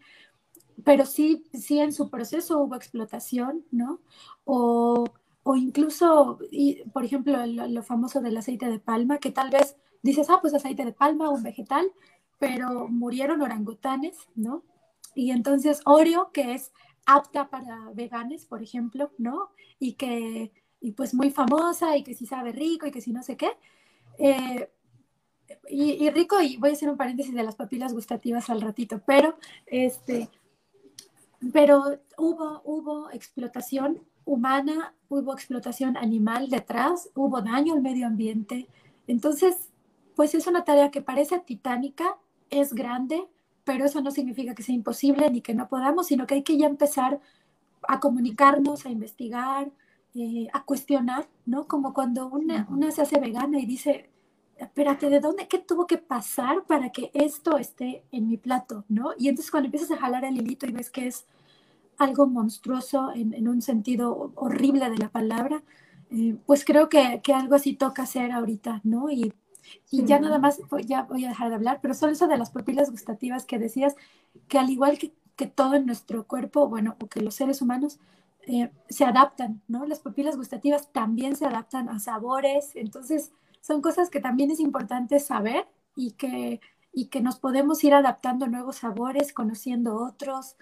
pero sí, sí en su proceso hubo explotación, ¿no? O, o incluso, y, por ejemplo, lo, lo famoso del aceite de palma, que tal vez dices, ah, pues aceite de palma, un vegetal, pero murieron orangutanes, ¿no? Y entonces Oreo, que es apta para veganes, por ejemplo, ¿no? Y que, y pues muy famosa y que sí sabe rico y que sí no sé qué, eh, y, rico, y voy a hacer un paréntesis de las papilas gustativas al ratito, pero este, pero hubo, hubo explotación humana, hubo explotación animal detrás, hubo daño al medio ambiente. Entonces, pues es una tarea que parece titánica, es grande, pero eso no significa que sea imposible ni que no podamos, sino que hay que ya empezar a comunicarnos, a investigar, eh, a cuestionar, ¿no? Como cuando una, una se hace vegana y dice, espérate, ¿de dónde, qué tuvo que pasar para que esto esté en mi plato, ¿no? Y entonces cuando empiezas a jalar el hilito y ves que es algo monstruoso en, un sentido horrible de la palabra, eh, pues creo que, que, algo así toca hacer ahorita, ¿no? Y, y ya nada más, ya voy a dejar de hablar, pero solo eso de las papilas gustativas que decías, que al igual que, que todo en nuestro cuerpo, bueno, o que los seres humanos, eh, se adaptan, ¿no? Las papilas gustativas también se adaptan a sabores, entonces son cosas que también es importante saber y que, y que nos podemos ir adaptando a nuevos sabores, conociendo otros,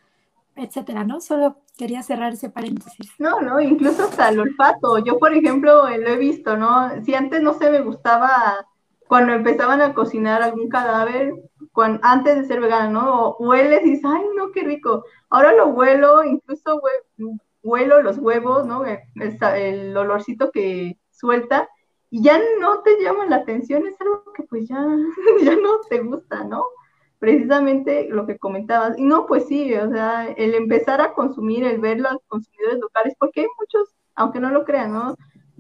etcétera, ¿no? Solo quería cerrar ese paréntesis. No, no, incluso hasta el olfato. Yo, por ejemplo, lo he visto, ¿no? Si antes no se me gustaba cuando empezaban a cocinar algún cadáver, cuando, antes de ser vegana, ¿no? Hueles y dices, ay, no, qué rico. Ahora lo huelo, incluso huelo los huevos, ¿no? El, el olorcito que suelta y ya no te llama la atención, es algo que pues ya, ya no te gusta, ¿no? Precisamente lo que comentabas. Y no, pues sí, o sea, el empezar a consumir, el ver los consumidores locales, porque hay muchos, aunque no lo crean, ¿no?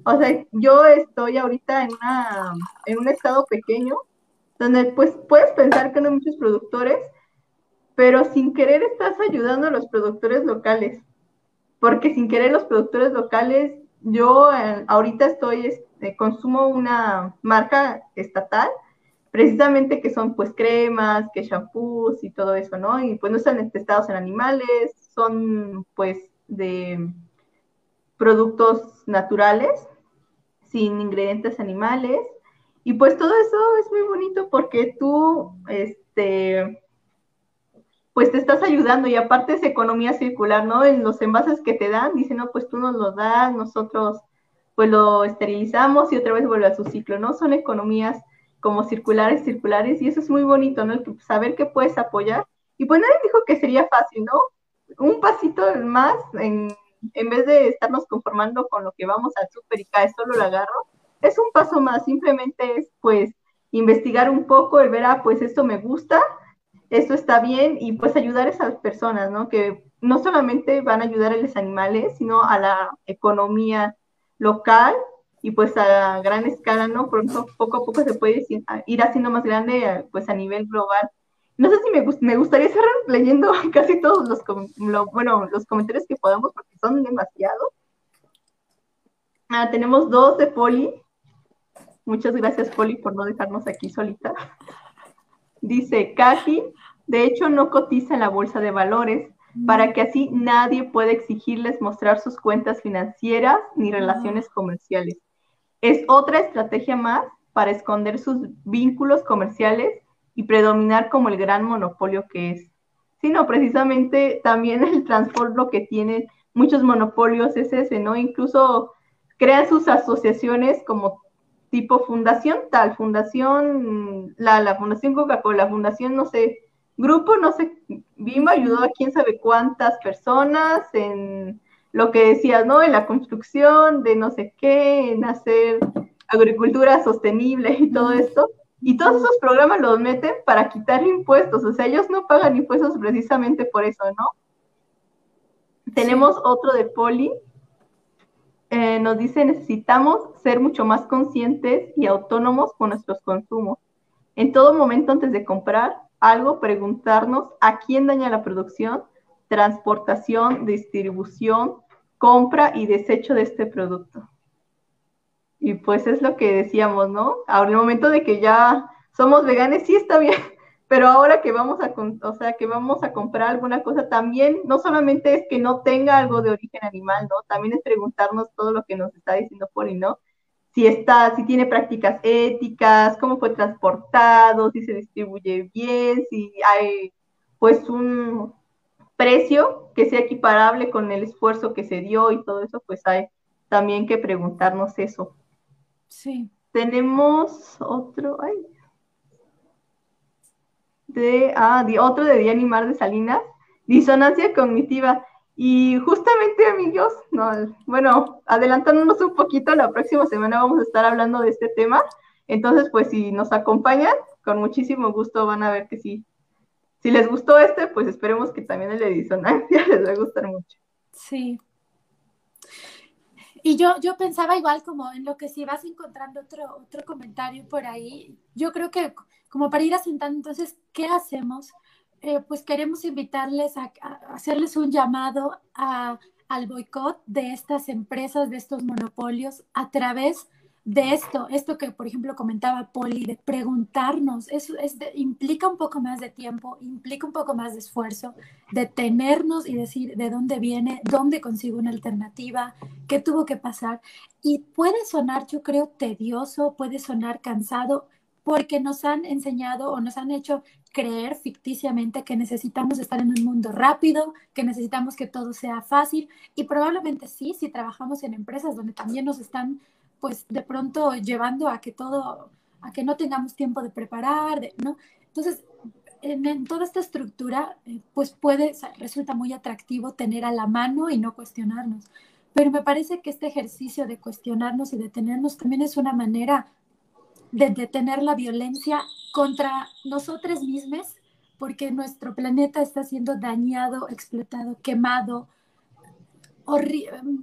O sea, yo estoy ahorita en, una, en un estado pequeño, donde pues puedes pensar que no hay muchos productores, pero sin querer estás ayudando a los productores locales, porque sin querer los productores locales, yo eh, ahorita estoy este, consumo una marca estatal, precisamente que son pues cremas, que shampoos y todo eso, ¿no? Y pues no están testados en animales, son pues de productos naturales, sin ingredientes animales. Y pues todo eso es muy bonito porque tú, este, pues te estás ayudando y aparte es economía circular, ¿no? En los envases que te dan, dicen, no, pues tú nos los das, nosotros pues lo esterilizamos y otra vez vuelve a su ciclo, ¿no? Son economías como circulares, circulares, y eso es muy bonito, ¿no? saber que puedes apoyar. Y pues nadie dijo que sería fácil, ¿no? Un pasito más, en, en vez de estarnos conformando con lo que vamos al súper y cae solo lo agarro, es un paso más, simplemente es pues investigar un poco, el ver, ah, pues esto me gusta, esto está bien, y pues ayudar a esas personas, ¿no? Que no solamente van a ayudar a los animales, sino a la economía local y pues a gran escala, ¿no? Eso poco a poco se puede ir haciendo más grande pues a nivel global. No sé si me, me gustaría cerrar leyendo casi todos los, bueno, los comentarios que podamos porque son demasiados. Ah, tenemos dos de Poli. Muchas gracias, Poli, por no dejarnos aquí solita. Dice, Kaji, de hecho no cotiza en la bolsa de valores, para que así nadie pueda exigirles mostrar sus cuentas financieras ni relaciones comerciales. Es otra estrategia más para esconder sus vínculos comerciales y predominar como el gran monopolio que es. Sino precisamente también el transporte lo que tiene muchos monopolios es ese, ¿no? Incluso crean sus asociaciones como tipo fundación tal, fundación, la, la fundación Coca-Cola, fundación, no sé, grupo, no sé, Bimba ayudó a quién sabe cuántas personas en lo que decías, ¿no? En la construcción de no sé qué, en hacer agricultura sostenible y todo esto. Y todos esos programas los meten para quitar impuestos, o sea, ellos no pagan impuestos precisamente por eso, ¿no? Tenemos otro de Poli, eh, nos dice, necesitamos ser mucho más conscientes y autónomos con nuestros consumos. En todo momento antes de comprar, algo, preguntarnos a quién daña la producción, transportación, distribución, compra y desecho de este producto. Y pues es lo que decíamos, ¿no? Ahora, el momento de que ya somos veganes, sí está bien, pero ahora que vamos a, o sea, que vamos a comprar alguna cosa, también no solamente es que no tenga algo de origen animal, ¿no? También es preguntarnos todo lo que nos está diciendo Poli, ¿no? si está, si tiene prácticas éticas, cómo fue transportado, si se distribuye bien, si hay pues un precio que sea equiparable con el esfuerzo que se dio y todo eso, pues hay también que preguntarnos eso. Sí. Tenemos otro, ay, dice, ah, otro de Diana Mar de Salinas, disonancia cognitiva. Y justamente, amigos, no, bueno, adelantándonos un poquito, la próxima semana vamos a estar hablando de este tema. Entonces, pues si nos acompañan, con muchísimo gusto van a ver que sí. Si les gustó este, pues esperemos que también el de disonancia les va a gustar mucho. Sí. Y yo, yo pensaba igual como en lo que si vas encontrando otro, otro comentario por ahí, yo creo que como para ir asentando, entonces, ¿qué hacemos? Eh, pues queremos invitarles a, hacerles un llamado al boicot de estas empresas, de estos monopolios, a través de esto, esto que por ejemplo comentaba Poli, de preguntarnos, eso es implica un poco más de tiempo, implica un poco más de esfuerzo, detenernos y decir de dónde viene, dónde consigo una alternativa, qué tuvo que pasar. Y puede sonar, yo creo, tedioso, puede sonar cansado, porque nos han enseñado o nos han hecho creer ficticiamente que necesitamos estar en un mundo rápido, que necesitamos que todo sea fácil y probablemente sí, si trabajamos en empresas donde también nos están pues de pronto llevando a que todo, a que no tengamos tiempo de preparar, ¿no? Entonces, en, toda esta estructura, eh, pues puede, resulta muy atractivo tener a la mano y no cuestionarnos. Pero me parece que este ejercicio de cuestionarnos y detenernos también es una manera de detener la violencia contra nosotros mismos, porque nuestro planeta está siendo dañado, explotado, quemado,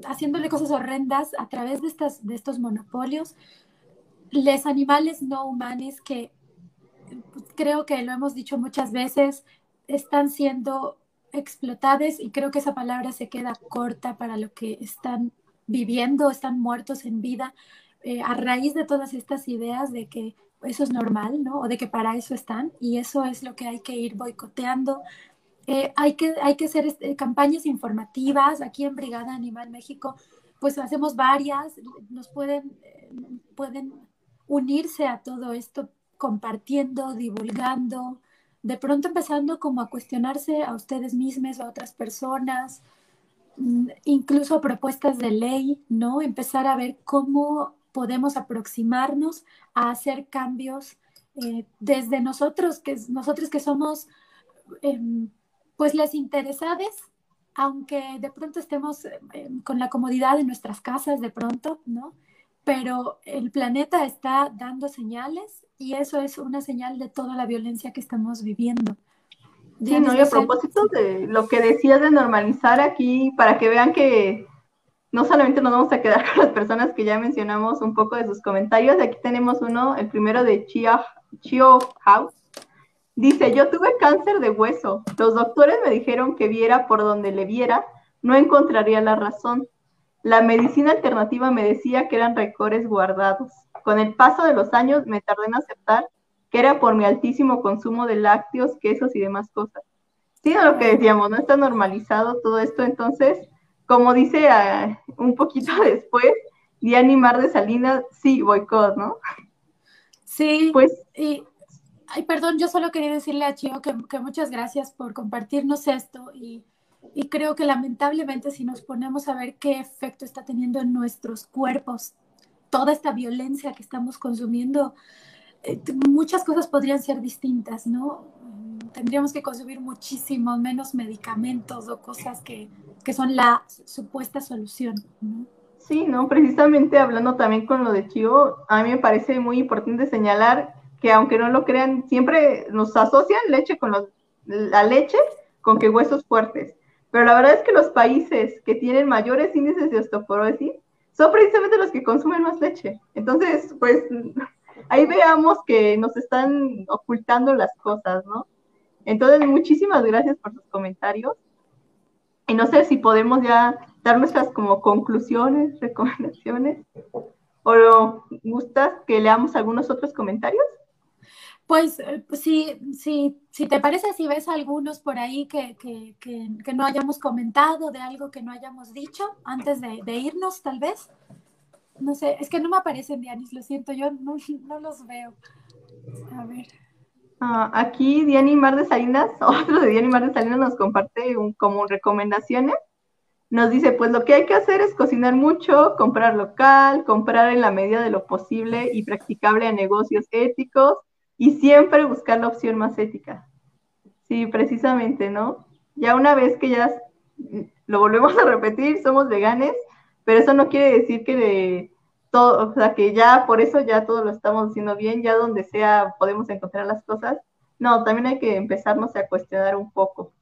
haciéndole cosas horrendas a través de, estas, de estos monopolios. Los animales no humanos que pues, creo que lo hemos dicho muchas veces, están siendo explotados y creo que esa palabra se queda corta para lo que están viviendo, están muertos en vida, eh, a raíz de todas estas ideas de que eso es normal, ¿no? O de que para eso están y eso es lo que hay que ir boicoteando. Eh, hay, que, hay que hacer este, campañas informativas. Aquí en Brigada Animal México, pues hacemos varias, nos pueden, eh, pueden unirse a todo esto compartiendo, divulgando, de pronto empezando como a cuestionarse a ustedes mismos a otras personas, mm, incluso propuestas de ley, ¿no? Empezar a ver cómo podemos aproximarnos a hacer cambios eh, desde nosotros, que nosotros que somos em, pues las interesadas, aunque de pronto estemos em, con la comodidad de nuestras casas de pronto, ¿no? Pero el planeta está dando señales y eso es una señal de toda la violencia que estamos viviendo. Sí, no, y a propósito de lo que decías de normalizar aquí, para que vean que no solamente nos vamos a quedar con las personas que ya mencionamos un poco de sus comentarios, aquí tenemos uno, el primero de Chia, Chio House. Dice, yo tuve cáncer de hueso. Los doctores me dijeron que viera por donde le viera, no encontraría la razón. La medicina alternativa me decía que eran recores guardados. Con el paso de los años me tardé en aceptar que era por mi altísimo consumo de lácteos, quesos y demás cosas. Sí, lo que decíamos, no está normalizado todo esto, entonces como dice ah, un poquito después, y animar de Salinas, sí, boicot, ¿no? Sí, pues. Y, ay, perdón, yo solo quería decirle a Chio que, muchas gracias por compartirnos esto y, creo que lamentablemente si nos ponemos a ver qué efecto está teniendo en nuestros cuerpos toda esta violencia que estamos consumiendo, eh, muchas cosas podrían ser distintas, ¿no? Tendríamos que consumir muchísimo menos medicamentos o cosas que, que son la supuesta solución. Sí, no, precisamente hablando también con lo de Chio, a mí me parece muy importante señalar que aunque no lo crean, siempre nos asocian leche con los, la leche con que huesos fuertes. Pero la verdad es que los países que tienen mayores índices de osteoporosis son precisamente los que consumen más leche. Entonces, pues ahí veamos que nos están ocultando las cosas, ¿no? Entonces, muchísimas gracias por sus comentarios. Y no sé si podemos ya dar nuestras como conclusiones, recomendaciones, o gustas que leamos algunos otros comentarios. Pues si, si, si te parece, si ves algunos por ahí que, que, que, no hayamos comentado, de algo que no hayamos dicho antes de, irnos, tal vez. No sé, es que no me aparecen, Dianis, lo siento, yo no, no los veo. A ver. Ah, aquí Diani Mar de Salinas, otro de Diani Mar de Salinas nos comparte como recomendaciones. Nos dice, pues lo que hay que hacer es cocinar mucho, comprar local, comprar en la medida de lo posible y practicable a negocios éticos y siempre buscar la opción más ética. Sí, precisamente, ¿no? Ya una vez que ya lo volvemos a repetir, somos veganes, pero eso no quiere decir que de todo, o sea, que ya por eso ya todo lo estamos haciendo bien, ya donde sea podemos encontrar las cosas. No, también hay que empezarnos a cuestionar un poco.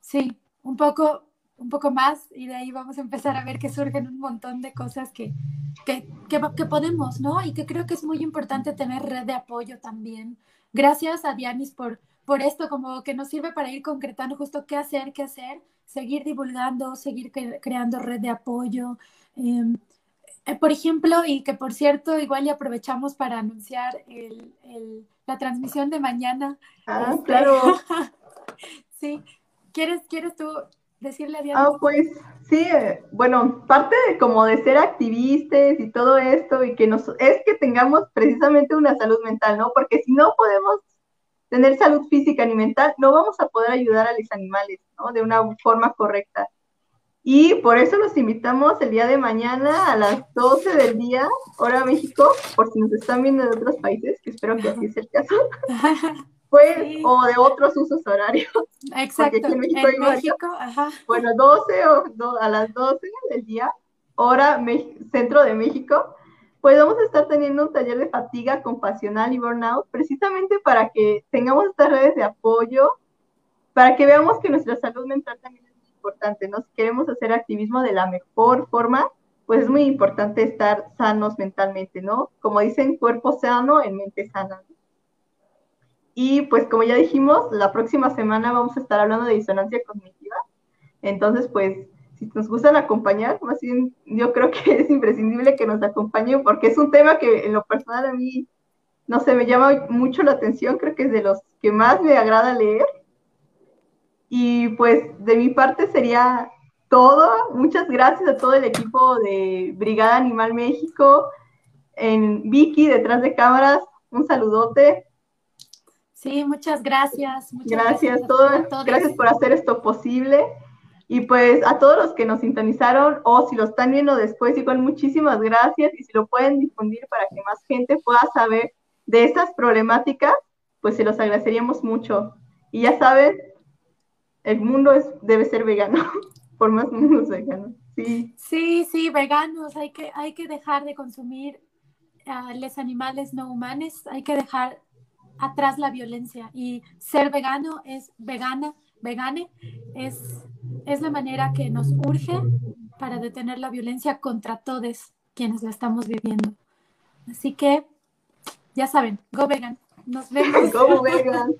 Sí, un poco, un poco más y de ahí vamos a empezar a ver que surgen un montón de cosas que, que, que, podemos, ¿no? Y que creo que es muy importante tener red de apoyo también. Gracias a Dianis por, por esto, como que nos sirve para ir concretando justo qué hacer, qué hacer, seguir divulgando, seguir creando red de apoyo. Em, eh, por ejemplo, y que por cierto, igual ya aprovechamos para anunciar el, el, la transmisión de mañana. Ah, este, claro. sí, ¿Quieres, ¿Quieres tú decirle a Diana? Ah, pues sí, eh, bueno, parte de como de ser activistas y todo esto y que nos es que tengamos precisamente una salud mental, ¿no? Porque si no podemos tener salud física ni mental, no vamos a poder ayudar a los animales, ¿no? De una forma correcta. Y por eso los invitamos el día de mañana a las 12 del día, hora México, por si nos están viendo de otros países, que espero que así sea el caso. pues, o de otros usos horarios. Exacto, en México, ajá. Bueno, 12 o a las 12 del día, hora centro de México, pues vamos a estar teniendo un taller de fatiga compasional y burnout, precisamente para que tengamos estas redes de apoyo, para que veamos que nuestra salud mental también es muy importante, ¿no? Si queremos hacer activismo de la mejor forma, pues es muy importante estar sanos mentalmente, ¿no? Como dicen, cuerpo sano en mente sana. Y pues como ya dijimos, la próxima semana vamos a estar hablando de disonancia cognitiva. Entonces, pues, si nos gustan acompañar, más bien yo creo que es imprescindible que nos acompañen porque es un tema que en lo personal a mí, no sé, me llama mucho la atención, creo que es de los que más me agrada leer. Y pues de mi parte sería todo. Muchas gracias a todo el equipo de Brigada Animal México, en Vicky detrás de cámaras, un saludote. Sí, muchas gracias. Muchas gracias, gracias, gracias por hacer esto posible. Y pues a todos los que nos sintonizaron o si lo están viendo después, igual muchísimas gracias y si lo pueden difundir para que más gente pueda saber de estas problemáticas, pues se los agradeceríamos mucho. Y ya saben, el mundo es, debe ser vegano, por más mundos veganos. Sí. sí, sí, veganos, hay que, hay que dejar de consumir a los animales no humanos, hay que dejar atrás la violencia y ser vegano es vegana, vegane es, es la manera que nos urge para detener la violencia contra todos quienes la estamos viviendo. Así que ya saben, go vegan. Nos vemos. Go vegan.